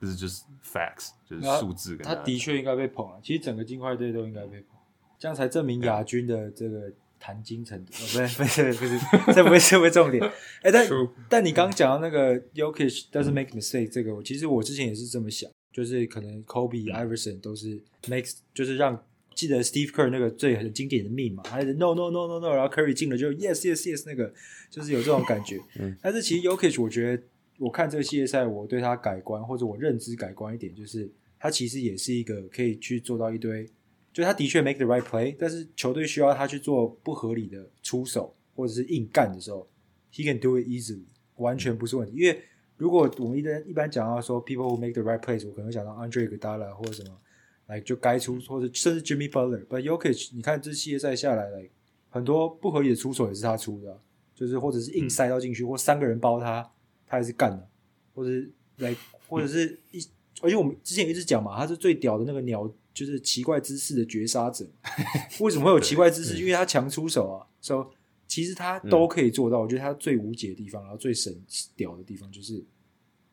这是就是 facts，就是数字跟他。他的确应该被捧了，其实整个金块队都应该被捧，这样才证明亚军的这个。谈金程度，不是不是不是，这不是这不是重点。哎、欸，但但你刚讲到那个 Jokic doesn't make mistake 这个，其实我之前也是这么想，就是可能 Kobe、Iverson 都是 makes，就是让记得 Steve Kerr 那个最很经典的密码，还是 No No No No No，然后 Curry 进了就 Yes Yes Yes，那个就是有这种感觉。嗯，但是其实 Yokish，我觉得我看这个系列赛，我对他改观或者我认知改观一点，就是他其实也是一个可以去做到一堆。就他的确 make the right play，但是球队需要他去做不合理的出手或者是硬干的时候，he can do it easily，完全不是问题。因为如果我们一般一般讲到说 people who make the right plays，我可能想到 Andre Iguodala 或者什么，来就该出或者甚至 Jimmy Butler。But Yokich，你看这系列赛下来，来很多不合理的出手也是他出的，啊，就是或者是硬塞到进去，或三个人包他，他还是干的，或者是来或者是一，而且我们之前一直讲嘛，他是最屌的那个鸟。就是奇怪姿势的绝杀者，为什么会有奇怪姿势？因为他强出手啊，所以其实他都可以做到。我觉得他最无解的地方，然后最神屌的地方，就是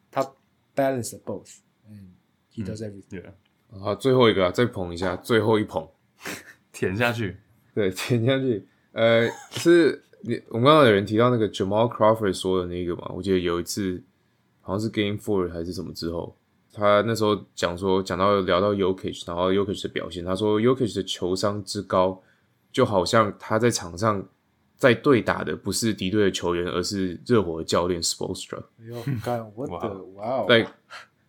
他 balance both，嗯，he does everything。好，最后一个啊，再捧一下，最后一捧，舔下去，对，舔下去。呃，是你我们刚刚有人提到那个 Jamal Crawford 说的那个嘛？我记得有一次好像是 Game Four 还是什么之后。他那时候讲说，讲到聊到 Yokich，然后 Yokich 的表现，他说 Yokich 的球商之高，就好像他在场上在对打的不是敌对的球员，而是热火的教练 Spoelstra。哎呦，干我的哇！Like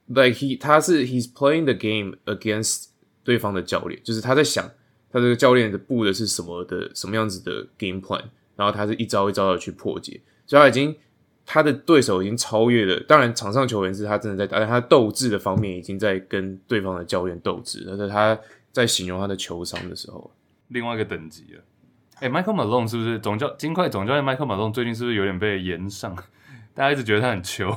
like he 他是 he's playing the game against 对方的教练，就是他在想他这个教练的布的是什么的什么样子的 game plan，然后他是一招一招的去破解，所以他已经。他的对手已经超越了，当然场上球员是他真的在打，但他斗志的方面已经在跟对方的教练斗智，那是他在形容他的球商的时候，另外一个等级了。哎、欸、，Michael Malone 是不是总教金块总教练 Michael Malone 最近是不是有点被延上？大家一直觉得他很球，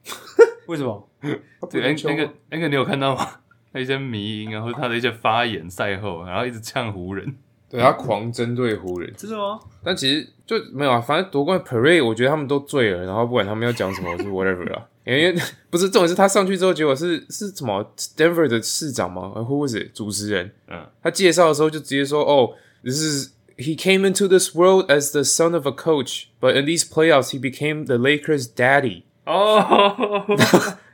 为什么？对，那那个那个你有看到吗？他一些迷因啊，或者他的一些发言赛后，然后一直呛湖人。对，他狂针对湖人，真的吗？但其实就没有啊，反正夺冠 parade，我觉得他们都醉了，然后不管他们要讲什么，是 whatever 啊。因为不是重点是他上去之后，结果是是什么 Denver 的市长吗？或或是主持人？嗯，他介绍的时候就直接说：“哦，this is he came into this world as the son of a coach, but in these playoffs he became the Lakers' daddy。”哦，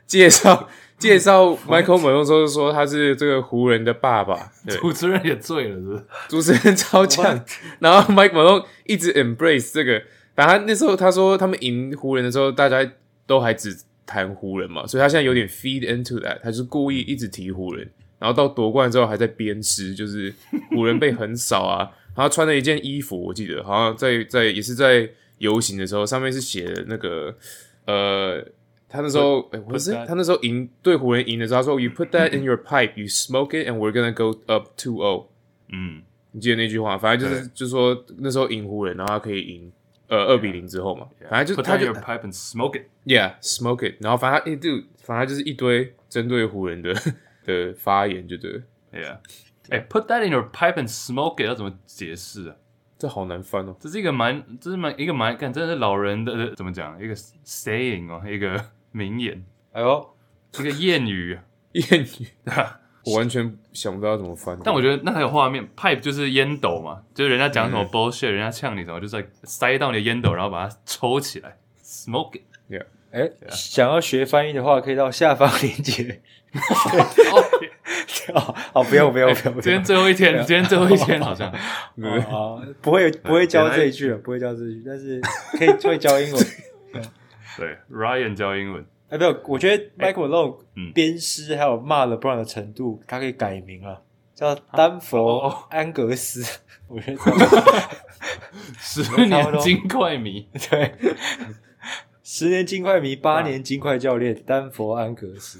介绍介绍 Michael Malone 时候就说他是这个湖人的爸爸，对，主持人也醉了，是不是？主持人超强，然后 Mike Malone 一直 embrace 这个，反正那时候他说他们赢湖人的时候，大家都还只。谈湖人嘛，所以他现在有点 feed into that，他就是故意一直提湖人，然后到夺冠之后还在鞭尸，就是湖人被横扫啊。然后穿了一件衣服，我记得。好像在在也是在游行的时候，上面是写的那个呃，他那时候哎，不是他那时候赢对湖人赢的时候，他说 You put that in your pipe, you smoke it, and we're gonna go up two zero。嗯，你记得那句话？反正就是就是说那时候赢湖人，然后他可以赢。呃，二比零之后嘛，yeah, yeah. 反正就他就 pipe and smoke it，yeah，smoke it，然后反正他一就反正就是一堆针对湖人的的发言，就对，yeah，哎、欸、，put that in your pipe and smoke it 要怎么解释啊？这好难翻哦，这是一个蛮，这是蛮一个蛮，看，这是老人的怎么讲？一个 saying 哦，一个名言，哎呦，一个谚语，谚语。我完全想不到要怎么翻，但我觉得那还有画面，pipe 就是烟斗嘛，就是人家讲什么 bullshit，、嗯、人家呛你什么，就是塞到你的烟斗，然后把它抽起来，smoke it，yeah，哎、欸，想要学翻译的话，可以到下方链接。好，好，不用，不用，不用。今天最后一天，今天最后一天，好像，好，不会，不会教这一句了，不会教这一句，但是可以会教英文。对，Ryan 教英文。哎，没有，我觉得 Michael Malone 鞭尸还有骂 LeBron 的程度，他可以改名了，叫丹佛安格斯。我觉得十年金块迷，对，十年金块迷，八年金块教练，丹佛安格斯。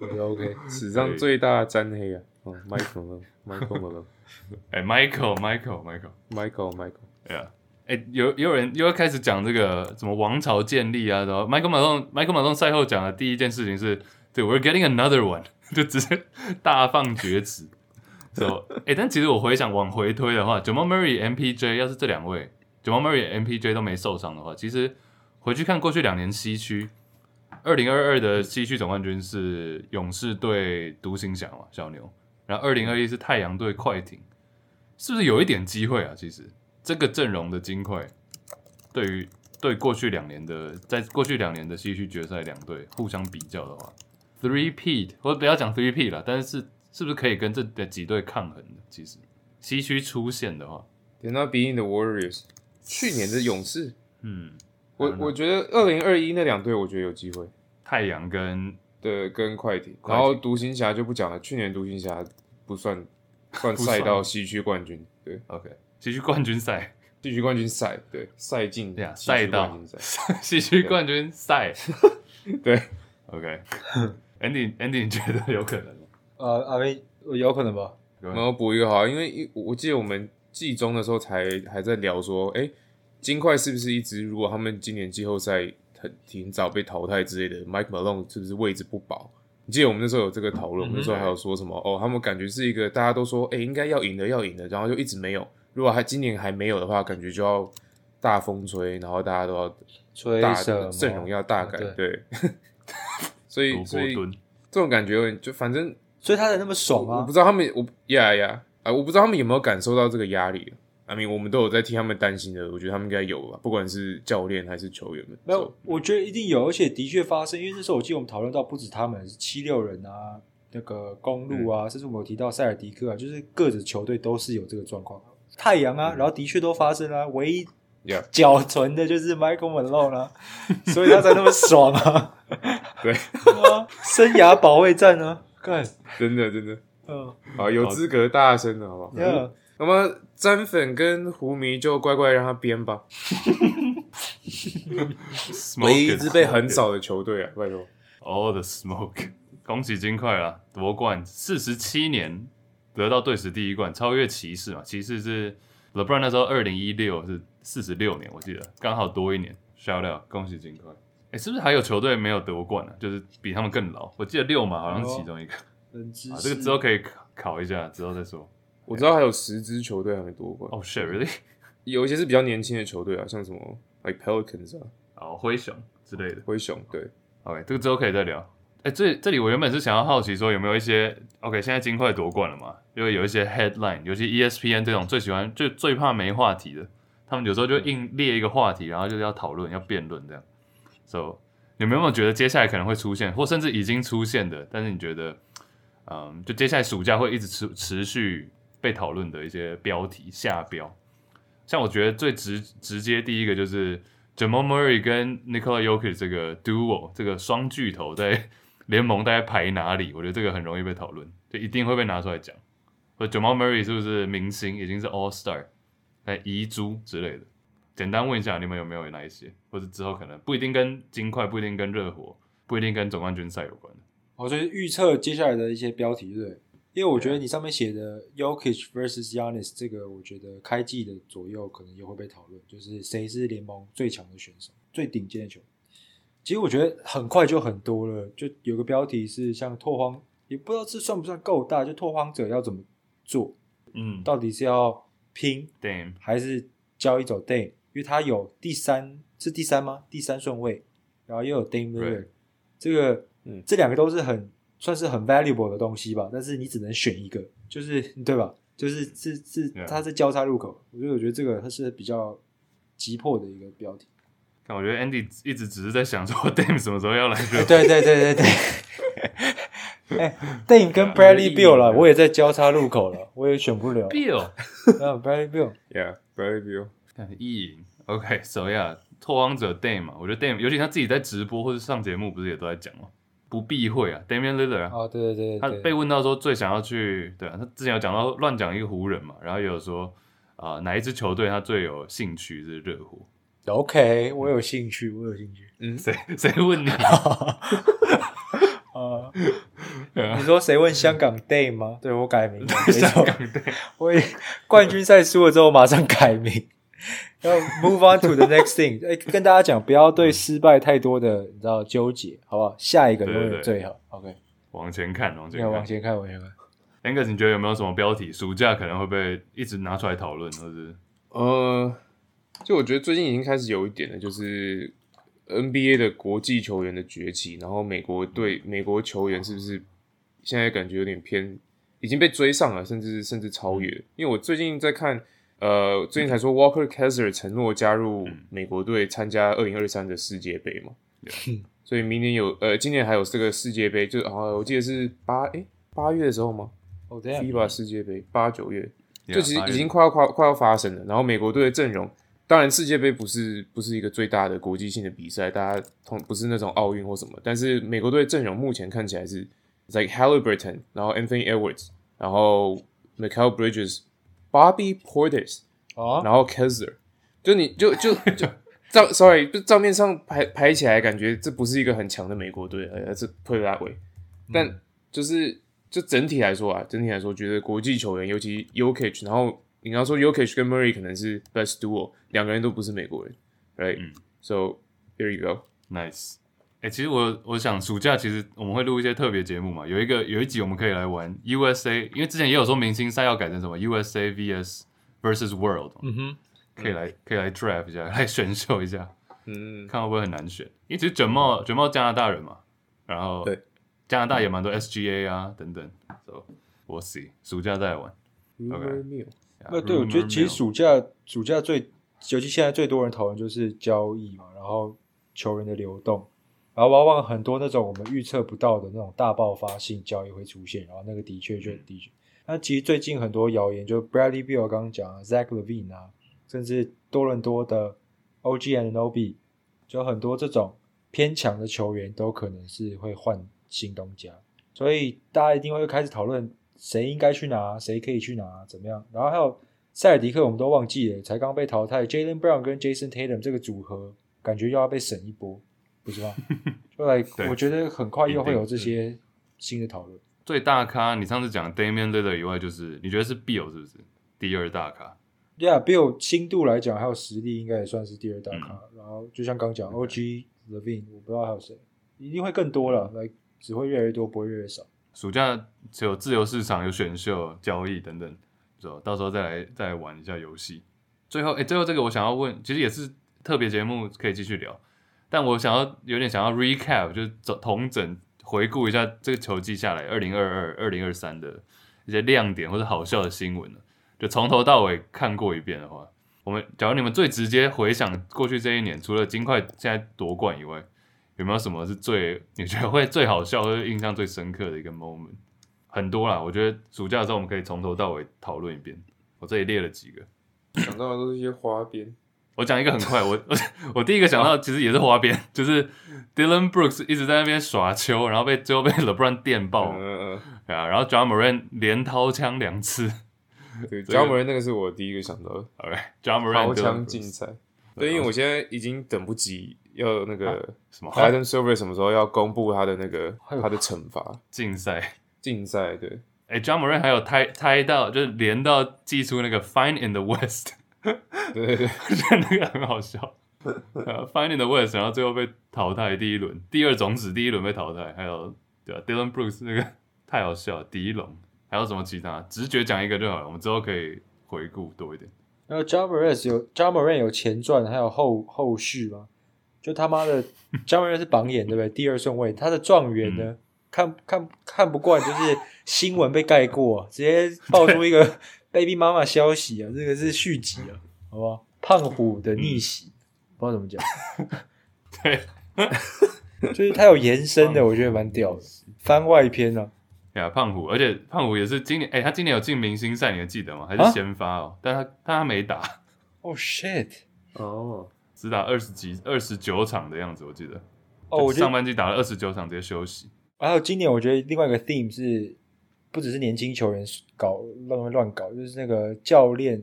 OK，史上最大沾黑啊！Michael Malone，Michael Malone，哎，Michael，Michael，Michael，Michael，Yeah。哎，有也有人又要开始讲这个什么王朝建立啊，然后 Michael Malone，Michael Malone 赛后讲的第一件事情是，对，We're getting another one，就直接大放厥词。so，哎，但其实我回想往回推的话，Jamal Murray、MPJ 要是这两位，Jamal Murray、MPJ 都没受伤的话，其实回去看过去两年西区，二零二二的西区总冠军是勇士队独行侠嘛，小牛，然后二零二一是太阳队快艇，是不是有一点机会啊？其实。这个阵容的金块，对于对过去两年的，在过去两年的西区决赛两队互相比较的话，three-peat 或者不要讲 three-peat 了，但是是是不是可以跟这的几队抗衡的？其实。西区出现的话，They're not being the Warriors，去年的勇士，嗯，我我觉得二零二一那两队我觉得有机会，太阳跟对跟快艇，然后独行侠就不讲了，去年独行侠不算算 赛到西区冠军，对，OK。西区冠军赛，西区冠军赛，对，赛进对啊，赛道西区 冠军赛，对，OK，Andy，Andy，Andy, 你觉得有可能吗？呃，阿威，有可能吧？然后补一个好，因为我记得我们季中的时候才还在聊说，哎、欸，金块是不是一直如果他们今年季后赛很挺早被淘汰之类的，Mike Malone 是不是位置不保？你记得我们那时候有这个讨论，我们、那时候还有说什么？哦，他们感觉是一个大家都说，哎、欸，应该要赢的，要赢的，然后就一直没有。如果还今年还没有的话，感觉就要大风吹，然后大家都要吹大阵容要大改，对，对 所以所以这种感觉就反正，所以他才那么爽啊！我不知道他们，我呀呀啊，我不知道他们有没有感受到这个压力。I mean，我们都有在替他们担心的，我觉得他们应该有吧，不管是教练还是球员们。没有，我觉得一定有，而且的确发生，因为那时候我记得我们讨论到，不止他们是七六人啊，那个公路啊，嗯、甚至我们有提到塞尔迪克啊，就是各支球队都是有这个状况。太阳啊，然后的确都发生了，唯一缴存的就是 Michael Malone 了，所以他才那么爽啊！对，生涯保卫战啊？看，真的真的，嗯，好，有资格大声的好不好？嗯，那么詹粉跟胡迷就乖乖让他编吧。唯一一支被横扫的球队啊，拜托。All the smoke，恭喜金块啊，夺冠四十七年。得到队史第一冠，超越骑士嘛？骑士是 LeBron 那时候二零一六是四十六年，我记得刚好多一年。Shout out，恭喜金块！哎、欸，是不是还有球队没有得冠呢、啊？就是比他们更老。我记得六嘛，好像是其中一个。啊，这个之后可以考一下，之后再说。我知道还有十支球队还没夺冠。哦、oh,，shit，really？有一些是比较年轻的球队啊，像什么 like Pelicans 啊。哦，灰熊之类的。灰熊对，OK，这个之后可以再聊。哎，这这里我原本是想要好奇说有没有一些 OK，现在金块夺冠了嘛？因为有一些 headline，尤其 ESPN 这种最喜欢就最怕没话题的，他们有时候就硬列一个话题，然后就是要讨论、要辩论这样。So，你们有没有觉得接下来可能会出现，或甚至已经出现的？但是你觉得，嗯，就接下来暑假会一直持持续被讨论的一些标题下标？像我觉得最直直接第一个就是 Jamal Murray 跟 Nikola Jokic 这个 duo 这个双巨头在。联盟大概排哪里？我觉得这个很容易被讨论，就一定会被拿出来讲。或 Jamal Murray 是不是明星，已经是 All Star，哎，遗珠之类的。简单问一下，你们有没有哪一些？或者之后可能不一定跟金块，不一定跟热火，不一定跟总冠军赛有关的。我觉得预测接下来的一些标题，对，因为我觉得你上面写的 Yokich vs Giannis 这个，我觉得开季的左右可能也会被讨论，就是谁是联盟最强的选手，最顶尖的球员。其实我觉得很快就很多了，就有个标题是像拓荒，也不知道这算不算够大，就拓荒者要怎么做？嗯，到底是要拼 Dame 还是交易走 Dame？因为他有第三是第三吗？第三顺位，然后又有 Dame Lillard，这个嗯，这两个都是很算是很 valuable 的东西吧，但是你只能选一个，就是对吧？就是是是，它是交叉入口，所以我觉得这个它是比较急迫的一个标题。我觉得 Andy 一直只是在想说 Dame 什么时候要来热火。对对对对对。哎，Dame 跟 Bradley Bill 了，我也在交叉路口了，我也选不了。Bill 啊，Bradley Bill，Yeah，Bradley Bill，。意淫，OK，So yeah，拓荒者 Dame 嘛，我觉得 Dame，尤其他自己在直播或者上节目，不是也都在讲吗？不避讳啊，Damian Lillard 啊。哦，对对对。他被问到说最想要去，对啊，他之前有讲到乱讲一个湖人嘛，然后也有说啊，哪一支球队他最有兴趣是热火。OK，我有兴趣，我有兴趣。嗯，谁 谁问你？啊，你说谁问香港 Dame 吗？对，我改名，香港 Dame。我冠军赛输了之后马上改名，要 move on to the next thing。哎，跟大家讲，不要对失败太多的你知道纠结，好不好？下一个永远最好。OK，往前看，往前看，往前看，往前看。Angus，你觉得有没有什么标题？暑假可能会被一直拿出来讨论，或者呃。就我觉得最近已经开始有一点了，就是 NBA 的国际球员的崛起，然后美国队美国球员是不是现在感觉有点偏，已经被追上了，甚至甚至超越。因为我最近在看，呃，最近才说 Walker Kessler 承诺加入美国队参加二零二三的世界杯嘛，所以明年有呃，今年还有这个世界杯，就啊，我记得是八诶八月的时候吗？哦对，FIBA 世界杯八九月，就其实已经快要快快要发生了，然后美国队的阵容。当然，世界杯不是不是一个最大的国际性的比赛，大家同不是那种奥运或什么。但是美国队阵容目前看起来是，like Halliburton，然后 Anthony Edwards，然后 Michael Bridges，Bobby Portis，啊，然后 Kessler，就你就就就照，sorry，就照面上排排起来，感觉这不是一个很强的美国队，而是 put it that way。但就是就整体来说啊，整体来说，觉得国际球员，尤其 Jokic，然后。你刚说 Jokic 跟 Murray 可能是 best duo，两个人都不是美国人，right？So、嗯、there you go，nice。哎、欸，其实我我想暑假其实我们会录一些特别节目嘛，有一个有一集我们可以来玩 USA，因为之前也有说明星赛要改成什么 USA vs versus World，嗯哼，可以来可以来 draft 一下，来选秀一下，嗯，看会不会很难选？因为其实卷帽卷帽加拿大人嘛，然后对。加拿大也蛮多 SGA 啊等等，So we'll see，暑假再来玩，OK。那对，我觉得其实暑假暑假最，尤其现在最多人讨论就是交易嘛，然后球员的流动，然后往往很多那种我们预测不到的那种大爆发性交易会出现，然后那个的确就的确。那其实最近很多谣言，就 Bradley Beal 刚刚讲，Zach Levine 啊，甚至多伦多的 OG Anunoby，就很多这种偏强的球员都可能是会换新东家，所以大家一定会开始讨论。谁应该去拿？谁可以去拿？怎么样？然后还有塞尔迪克，我们都忘记了，才刚被淘汰。Jaylen Brown 跟 Jason Tatum 这个组合，感觉又要被审一波，不是吗？就来，我觉得很快又会有这些新的讨论。最大咖，你上次讲 Damian Lillard 以外，就是你觉得是 Bill 是不是第二大咖？Yeah，Bill 新度来讲还有实力，应该也算是第二大咖。嗯、然后就像刚讲，OG Levine，我不知道还有谁，一定会更多了，来只会越来越多，不会越来越少。暑假只有自由市场，有选秀、交易等等，到时候再来再玩一下游戏。最后，哎、最后这个我想要问，其实也是特别节目，可以继续聊。但我想要有点想要 recap，就是统整回顾一下这个球季下来二零二二、二零二三的一些亮点或者好笑的新闻，就从头到尾看过一遍的话，我们假如你们最直接回想过去这一年，除了金块现在夺冠以外，有没有什么是最你觉得会最好笑或者印象最深刻的一个 moment？很多啦，我觉得暑假的时候我们可以从头到尾讨论一遍。我这里列了几个，想到的都是一些花边。我讲一个很快，我我我第一个想到其实也是花边，就是 Dillon Brooks 一直在那边耍球，然后被最后被 LeBron 电爆，嗯嗯，对啊，然后 Ja Morant 连掏枪两次，对，Ja Morant 那个是我第一个想到的，OK，Ja Morant 掏枪竞赛，对，因为我现在已经等不及要那个什么 Adam Silver 什么时候要公布他的那个他的惩罚竞赛竞赛，对，哎，Ja Morant 还有猜猜到就是连到寄出那个 Find in the West。对对对，我觉得那个很好笑。Find in the West，然后最后被淘汰第一轮，第二种子第一轮被淘汰。还有对吧？Dillon Brooks 那个太好笑了。迪龙还有什么其他？直觉讲一个就好了，我们之后可以回顾多一点。然后 Ja Morant 有 Ja Morant 有前传，还有后后续吗？就他妈的 Ja Morant 是榜眼对不对？第二顺位，他的状元呢？嗯、看看看不惯，就是新闻被盖过，直接爆出一个。Baby 妈妈消息啊，这个是续集啊，好不好？胖虎的逆袭，嗯、不知道怎么讲。对，就是他有延伸的，我觉得蛮屌的，番外篇啊。对啊，胖虎，而且胖虎也是今年，哎、欸，他今年有进明星赛，你还记得吗？还是先发哦？啊、但他但他没打。哦、oh, shit！哦，oh. 只打二十几、二十九场的样子，我记得。哦，oh, 上半季打了二十九场，直接休息。还有今年，我觉得另外一个 theme 是。不只是年轻球员搞乱乱搞，就是那个教练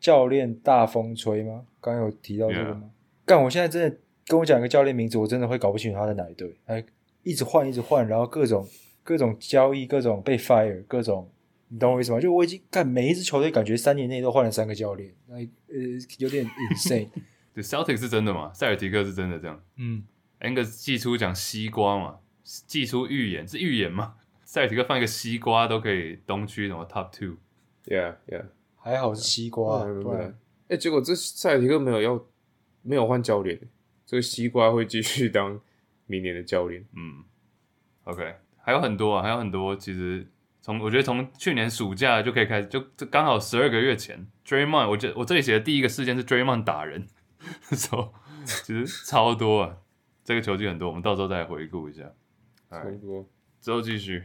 教练大风吹吗？刚刚有提到这个吗？干！我现在真的跟我讲一个教练名字，我真的会搞不清楚他在哪一队，还一直换一直换，然后各种各种交易，各种被 fire，各种你懂我意思吗？就我已经干每一支球队，感觉三年内都换了三个教练，那呃有点 insane。对，Celtic 是真的吗？塞尔提克是真的这样？嗯，Angus 寄出讲西瓜嘛，寄出预言是预言吗？塞尔提克放一个西瓜都可以东区什么 top two，yeah yeah，还好是西瓜，对不对？哎，结果这塞尔提克没有要没有换教练，这个西瓜会继续当明年的教练。嗯，OK，还有很多啊，还有很多。其实从我觉得从去年暑假就可以开始，就这刚好十二个月前，Draymond，我觉得我这里写的第一个事件是 Draymond 打人，说其实超多啊，这个球季很多，我们到时候再回顾一下。超多，之后继续。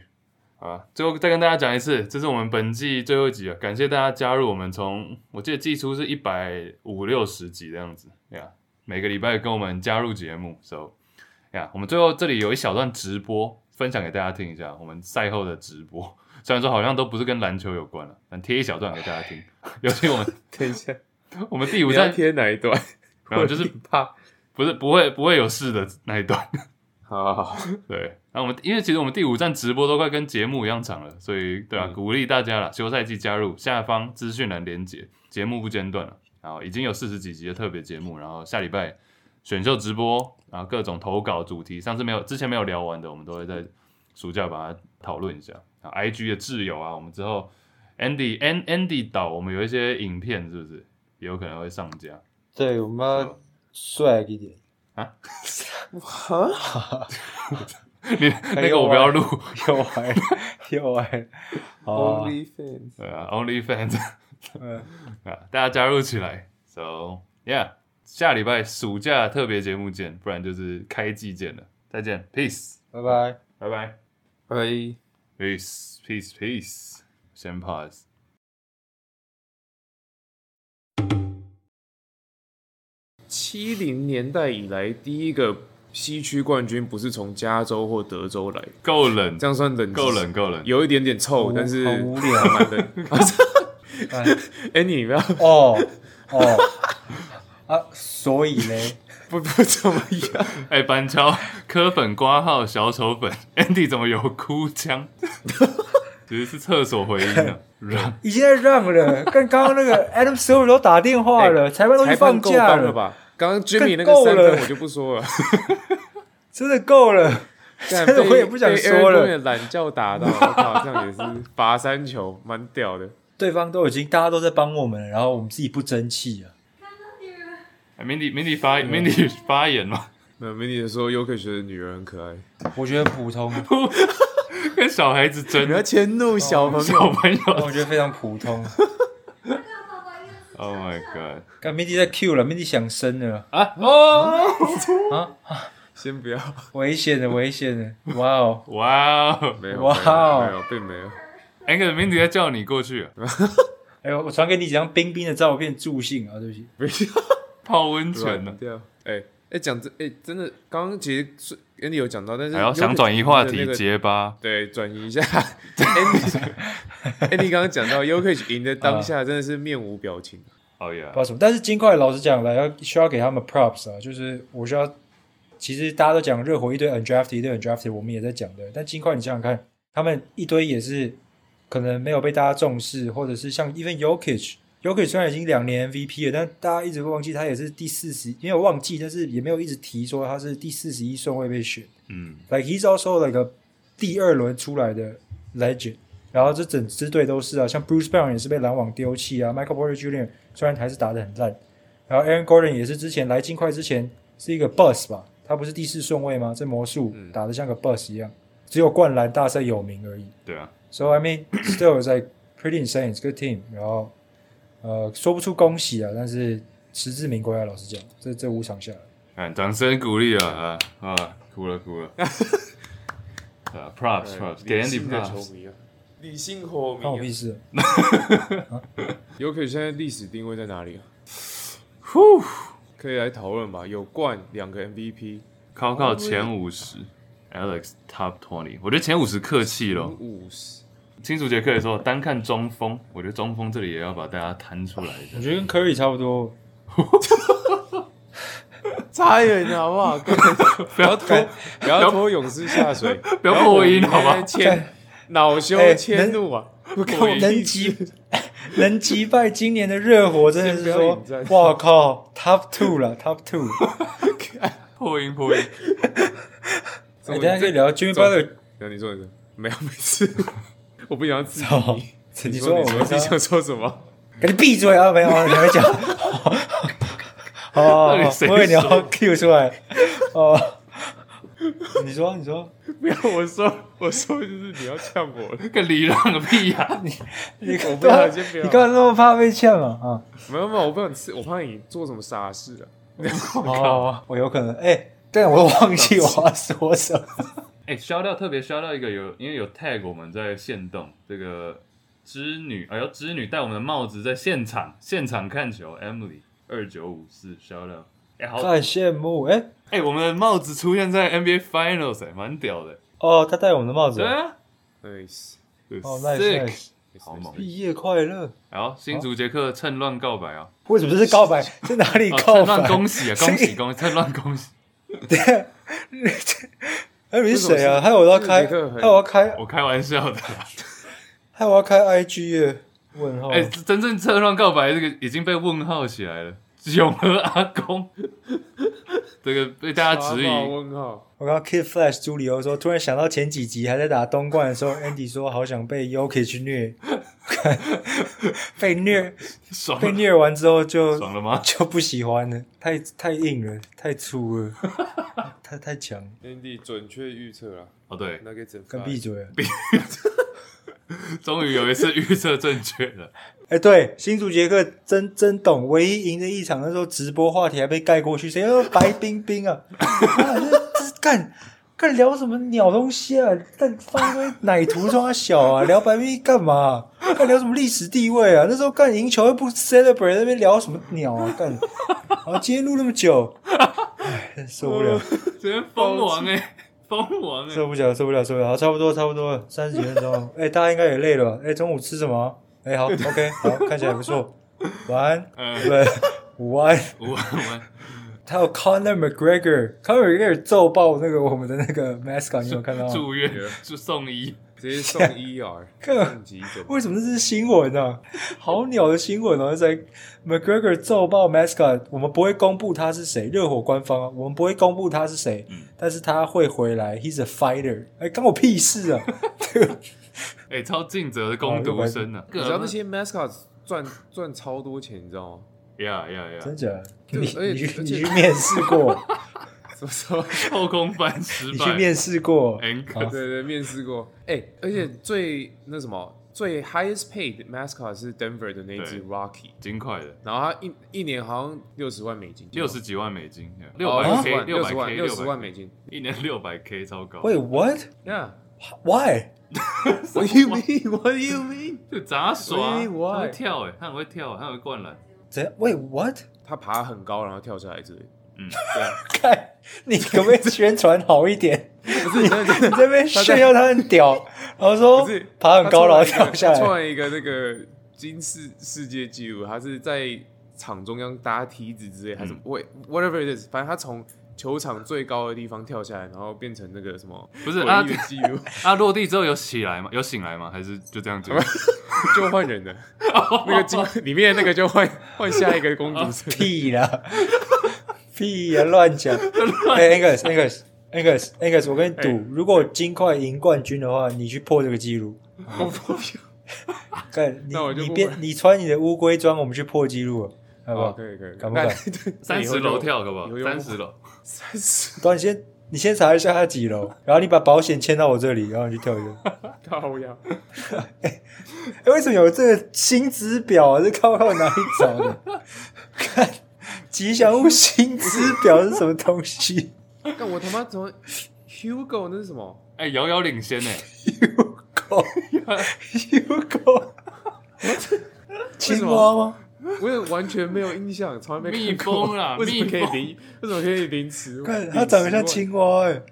啊，最后再跟大家讲一次，这是我们本季最后一集啊。感谢大家加入我们从，从我记得季初是一百五六十集的样子，对呀，每个礼拜跟我们加入节目，so 呀，我们最后这里有一小段直播，分享给大家听一下，我们赛后的直播，虽然说好像都不是跟篮球有关了，但贴一小段给大家听。尤其我们 等一下，我们第五站贴哪一段？然后就是怕，不是不会不会有事的那一段。好 好好，对，然后我们因为其实我们第五站直播都快跟节目一样长了，所以对啊，嗯、鼓励大家了，休赛季加入，下方资讯栏连接，节目不间断了，然后已经有四十几集的特别节目，然后下礼拜选秀直播，然后各种投稿主题，上次没有之前没有聊完的，我们都会在暑假把它讨论一下。啊 IG 的挚友啊，我们之后 Andy Andy Andy 岛，我们有一些影片是不是也有可能会上架？对，我们要帅一点。啊！哈，你那个我不要录，又歪，又歪。Only fans，对啊，Only fans，啊，大家加入起来。So yeah，下礼拜暑假特别节目见，不然就是开季见了。再见，Peace，拜。拜，拜。拜，拜，Peace，Peace，Peace，先 pause。七零年代以来，第一个西区冠军不是从加州或德州来，够冷，这样算冷，够冷，够冷，有一点点臭，但是很无聊，蛮冷。哎，你不要哦哦啊，所以呢，不不怎么样。哎，板桥科粉挂号小丑粉，Andy 怎么有哭腔？其实是厕所回音啊。让已经在让了，跟刚刚那个 Adam Silver 都打电话了，裁判都去放假了吧？刚刚 Jimmy 那个三分我就不说了，真的够了，真的我也不想说了。懒觉打到，我靠，这样也是罚三球，蛮屌的。对方都已经大家都在帮我们，然后我们自己不争气啊。Mindy Mindy 发 Mindy 发言嘛那美女说 Jokic 的女儿很可爱，我觉得普通，跟小孩子争你要迁怒小朋友。小朋友。我觉得非常普通。Oh my god！看 Mindy 在 Q 了，Mindy 想生了啊哦啊！先不要，危险的，危险的！哇哦，哇哦！没有，哇哦没有，并没有。哎，可是 Mindy 在叫你过去啊，哎呦，我传给你几张冰冰的照片助兴啊！对不起，不要泡温泉呢。哎哎，讲这哎，真的，刚刚其实是 Andy 有讲到，但是还要想转移话题，那个结巴。对，转移一下。Andy Andy 刚刚讲到 Jokic 赢的当下，真的是面无表情。哦呀不知道什么。但是金块老实讲来，要需要给他们 props 啊，就是我需要。其实大家都讲热火一堆 undrafted 一堆 undrafted，我们也在讲的。但金块，你想想看，他们一堆也是可能没有被大家重视，或者是像 even Jokic，Jokic 虽然已经两年 MVP 了，但大家一直会忘记他也是第四十，没有忘记，但是也没有一直提说他是第四十一顺位被选。嗯，like he's also like a 第二轮出来的 legend。然后这整支队都是啊，像 Bruce Brown 也是被篮网丢弃啊，Michael Porter Jr. 虽然还是打得很烂，然后 Aaron Gordon 也是之前来金块之前是一个 bus 吧。他不是第四顺位吗？这魔术、嗯、打得像个 bus 一样，只有灌篮大赛有名而已。对啊，So I mean, still is like pretty insane, it's good team。然后呃，说不出恭喜啊，但是实至名归啊。老实讲，这这五场下来，看掌声鼓励啊啊啊！哭了哭了。啊，props props，给 Andy props。理性火迷，关我屁事。Jokic 现在历史定位在哪里啊？呼。可以来讨论吧。有冠两个 MVP，考考前五十，Alex Top Twenty。我觉得前五十客气了。五十。清楚杰克的时候，单看中锋，我觉得中锋这里也要把大家摊出来。我觉得跟 Curry 差不多。差远了好不好？不要拖，不要拖勇士下水，不要破音好吗？迁恼羞迁怒啊！不跟我能击能击败今年的热火，真的是说，哇靠，Top Two 了，Top Two，破音破音。我，等下可以聊 Jimmy Butler。你说一个，没有没事，我不想自己。你说我你想说什么？赶紧闭嘴啊！没有，你还没讲。哦，我以为你要 Q 出来。哦。你说，你说，不要我说，我说就是你要呛我，那个礼让个屁呀！你你我不要先不要，你干嘛那么怕被呛啊？啊，没有没有，我不想吃，我怕你做什么傻事啊！哦，我有可能，哎，但我都忘记我要说什么。哎，烧掉特别烧掉一个有，因为有 tag 我们在限动这个织女，哎呦，织女戴我们的帽子在现场现场看球，Emily 二九五四烧掉。哎，好，很羡慕哎哎，我们的帽子出现在 NBA Finals，哎，蛮屌的。哦，他戴我们的帽子。对啊，nice，哦，nice，好猛。毕业快乐。好，新竹杰克趁乱告白啊！为什么是告白？在哪里告白？趁乱恭喜啊！恭喜恭喜！趁乱恭喜。对 啊，哎，你是谁啊？害我要开，害我要开，我开玩笑的。害我要开 IG 耶？问号。哎，真正车乱告白这个已经被问号起来了。永和阿公，这个被大家质疑。问号。我刚刚 Kid Flash 朱里欧说，突然想到前几集还在打东冠的时候，Andy 说好想被 y o k i 去虐，被虐，爽被虐完之后就爽了吗？就不喜欢了，太太硬了，太粗了，太太强。Andy 准确预测了。哦，对，那个真。跟闭嘴。终于有一次预测正确了。哎，对，新竹杰克真真懂，唯一赢的一场，那时候直播话题还被盖过去，谁要白冰冰啊？啊这这干干聊什么鸟东西啊？干放一堆奶图装小啊？聊白冰冰干嘛？干聊什么历史地位啊？那时候干赢球又不 celebrate，那边聊什么鸟啊？干，啊，今天录那么久，哎，受不了，直接疯王哎、欸。疯王受不了，受不了，受不了！好，差不多，差不多了，三十几分钟。哎、欸，大家应该也累了吧？哎、欸，中午吃什么？哎、欸，好，OK，好，看起来不错。晚安，嗯，对，午安，午安，午安。还有 Conor McGregor，Conor McGregor 揍爆那个我们的那个 mascot，你有，有看到吗？住院就送医，直接送 ER，看急为什么这是新闻呢、啊？好鸟的新闻哦！在 McGregor 揍爆 mascot，我们不会公布他是谁，热火官方啊，我们不会公布他是谁，嗯、但是他会回来，He's a fighter。哎，关我屁事啊！哎、欸，超尽责的攻读生啊！你知道那些 mascot 赚赚超多钱，你知道吗？？Yeah yeah yeah，！真假？你你你去面试过？什么什么后空翻失败。你去面试过？对对对，面试过。哎，而且最那什么最 highest paid mascot 是 Denver 的那只 Rocky，金块的。然后他一一年好像六十万美金，六十几万美金，六百 K，六十万，六十万美金，一年六百 K，超高。Wait do you mean？What do you mean？就杂耍，他会跳哎，他很会跳，他很会灌篮。？Wait what？他爬很高，然后跳下来之类。嗯，对啊。看，你可不可以宣传好一点？不是，你这边炫耀他很屌，然后说爬很高，然后跳下来。创了一个那个金世世界纪录，他是在场中央搭梯子之类，还是 whatever it is，反正他从球场最高的地方跳下来，然后变成那个什么？不是啊，记录。啊，落地之后有起来吗？有醒来吗？还是就这样子？就换人了。那个金里面那个就换换下一个公主。屁啦！屁呀！乱讲！哎，Angus，Angus，Angus，Angus，我跟你赌，如果金块赢冠军的话，你去破这个记录。我破。干你你变你穿你的乌龟装，我们去破记录，好不好？可以可以，敢不敢？三十楼跳，好不可以？三十楼，三十。等你先，你先查一下他几楼，然后你把保险签到我这里，然后你去跳一个。靠呀！哎，为什么有这个薪资表啊？这靠靠哪里找的？看。吉祥物薪资表是什么东西？看我他妈怎么 Hugo 那是什么？哎，遥遥领先呢？Hugo，Hugo，青蛙吗？我也完全没有印象，从来没蜜蜂啦，为什么可以零？为什么可以零十？看它长得像青蛙哎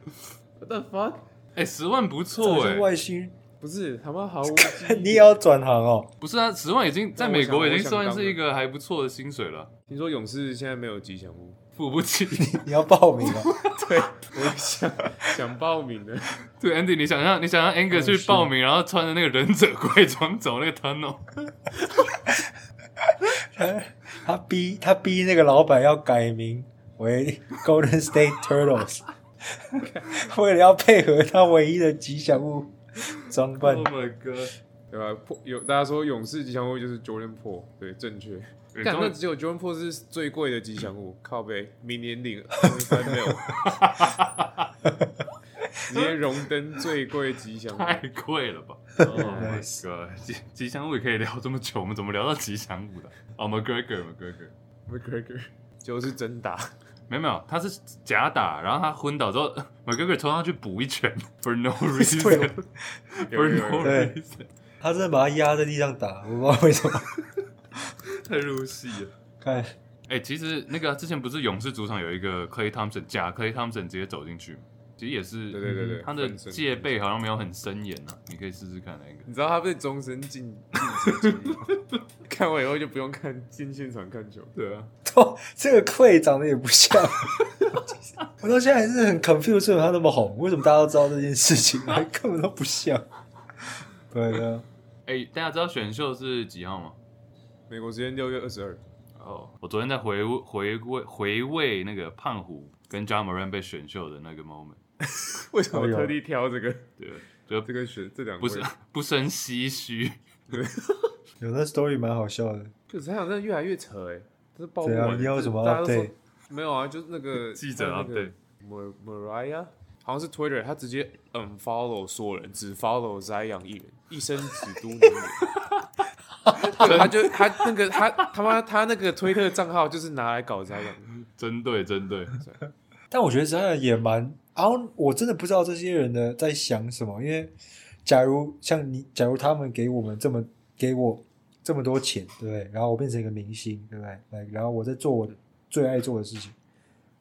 ！What the fuck？哎，十万不错哎，外星不是他妈毫无。你也要转行哦？不是啊，十万已经在美国已经算是一个还不错的薪水了。听说勇士现在没有吉祥物，付不起。你要报名啊？对，我想想报名的。对，Andy，你想让你想让 Angus 去报名，然后穿着那个忍者怪装走那个 tunnel。他 他逼他逼那个老板要改名为 Golden State Turtles，为了要配合他唯一的吉祥物装扮。Oh my god！对吧？破有大家说勇士吉祥物就是 Jordan Po，对，正确。干，那只有 Jordan Po 是最贵的吉祥物，靠北，明年领三没有，直接荣登最贵吉祥物，太贵了吧？Oh my god！吉吉祥物也可以聊这么久，我们怎么聊到吉祥物的？哦，McGregor，McGregor，McGregor，就是真打，没有没有，他是假打，然后他昏倒之后，McGregor 冲上去补一拳，for no reason，for no reason，他真的把他压在地上打，我不知道 为什么。太入戏了，看，哎、欸，其实那个之前不是勇士主场有一个 Clay Thompson 假 Clay Thompson 直接走进去，其实也是，对对对对，他的戒备好像没有很森严啊，你可以试试看那个。你知道他被终身禁禁止，看完以后就不用看进现场看球。对啊，哦，这个 Klay 长得也不像，我到现在还是很 confused，他那么红？为什么大家都知道这件事情，还根本都不像？对的，哎、欸，大家知道选秀是几号吗？美国时间六月二十二。哦，我昨天在回回味回味那个胖虎跟 Ja Morant 被选秀的那个 moment。为什么特地挑这个？对，就这个选这两个不是不生唏嘘。对，有那 story 蛮好笑的。可是他好像越来越扯哎，这是爆料。你有什么？大家都说没有啊，就是那个 记者啊，对，Mariah 好像是 Twitter，他直接 unfollow 所有人，只 follow Zion 一人，一生只读名人。他就他那个他他妈他那个推特账号就是拿来搞这样，针对针对。但我觉得这样也蛮，然后我真的不知道这些人呢在想什么。因为假如像你，假如他们给我们这么给我这么多钱，对不对？然后我变成一个明星，对不对？Like, 然后我在做我最爱做的事情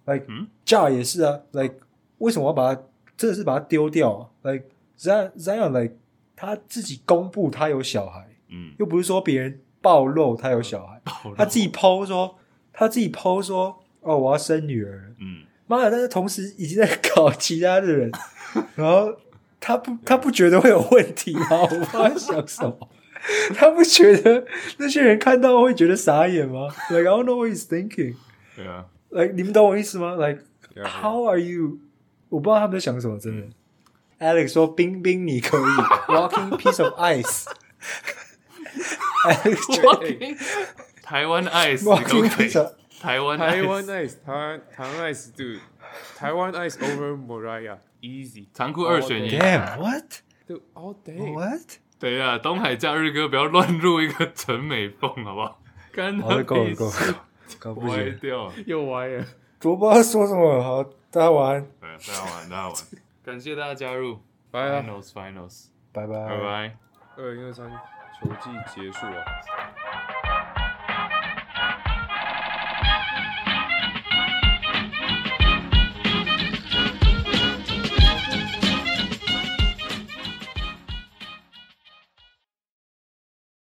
，Like Ja 也是啊，Like 为什么我要把他真的是把他丢掉啊？Like Zion Zion，Like 他自己公布他有小孩。嗯，又不是说别人暴露他有小孩，他自己 po 说，他自己 po 说，哦，我要生女儿。嗯，妈的，但是同时已经在搞其他的人，然后他不，他不觉得会有问题吗？我不知道他想什么，他不觉得那些人看到会觉得傻眼吗？Like I don't know what he's thinking。对啊，Like 你们懂我意思吗？Like how are you？我不知道他们在想什么，真的。Alex 说：“冰冰你可以，Walking piece of ice。” Alex 台湾 ice，台湾台湾 ice，台湾 ice，对，台湾 ice over Moriah easy。残酷二选一。Damn what Dude, all day。what？等一下，东海假日哥不要乱入一个陈美凤，好不好？干他好了，够了屁够事了，够不歪。掉。又歪了。我不知道说什么，好，大家晚安，对，大家晚，大家晚。感谢大家加入，Finals Finals，拜拜拜拜。二零二三球季结束啊。